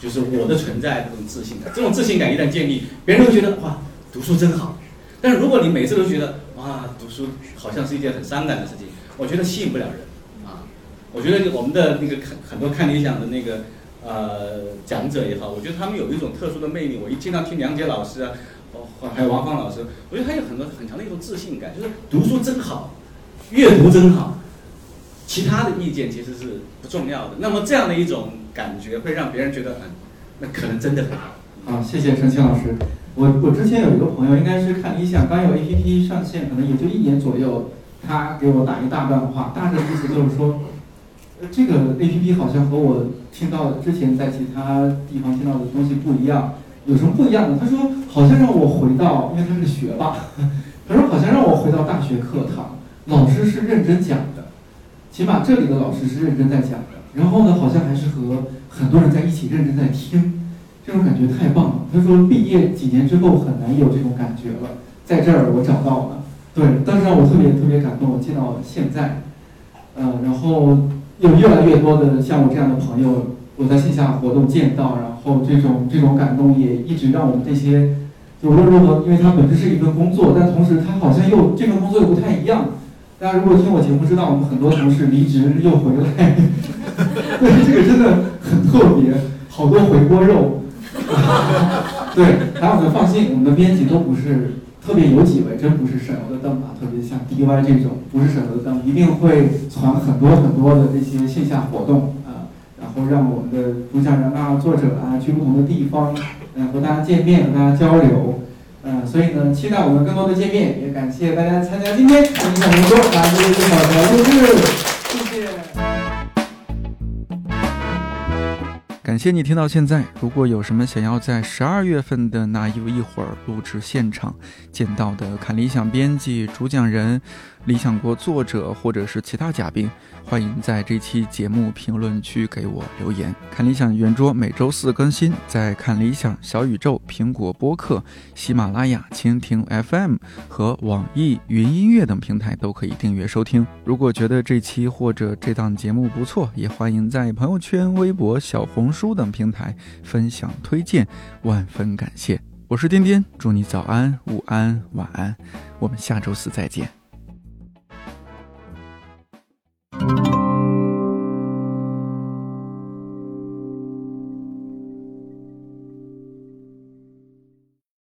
就是我的存在这种自信感。这种自信感一旦建立，别人会觉得哇，读书真好。但是如果你每次都觉得哇，读书好像是一件很伤感的事情，我觉得吸引不了人啊。我觉得我们的那个很很多看理想的那个。呃，讲者也好，我觉得他们有一种特殊的魅力。我一经常听梁杰老师啊，还有王芳老师，我觉得他有很多很强的一种自信感，就是读书真好，阅读真好，其他的意见其实是不重要的。那么这样的一种感觉会让别人觉得，很，那可能真的很好。好，谢谢陈清老师。我我之前有一个朋友，应该是看理想刚有 APP 上线，可能也就一年左右，他给我打一大段话，大致意思就是说。这个 A P P 好像和我听到之前在其他地方听到的东西不一样，有什么不一样的？他说好像让我回到，因为他是学霸，他说好像让我回到大学课堂，老师是认真讲的，起码这里的老师是认真在讲的。然后呢，好像还是和很多人在一起认真在听，这种感觉太棒了。他说毕业几年之后很难有这种感觉了，在这儿我找到了，对，当时让我特别特别感动。我见到现在，呃，然后。有越来越多的像我这样的朋友，我在线下活动见到，然后这种这种感动也一直让我们这些，就无论如何，因为它本身是一份工作，但同时它好像又这份工作又不太一样。大家如果听我节目知道，我们很多同事离职又回来，对，这个真的很特别，好多回锅肉。对，还有呢，放心，我们的编辑都不是。特别有几位真不是省油的灯啊，特别像 DY 这种不是省油的灯，一定会传很多很多的这些线下活动啊，然后让我们的主讲人啊、作者啊去不同的地方，嗯，和大家见面、和大家交流，嗯，所以呢，期待我们更多的见面，也感谢大家参加今天的影响活动，感谢小的录制，感谢你听到现在。如果有什么想要在十二月份的那一一会儿录制现场见到的看理想编辑、主讲人、理想国作者或者是其他嘉宾，欢迎在这期节目评论区给我留言。看理想圆桌每周四更新，在看理想、小宇宙、苹果播客、喜马拉雅、蜻蜓 FM 和网易云音乐等平台都可以订阅收听。如果觉得这期或者这档节目不错，也欢迎在朋友圈、微博、小红书等平台分享推荐，万分感谢。我是颠颠，祝你早安、午安、晚安，我们下周四再见。Thank you.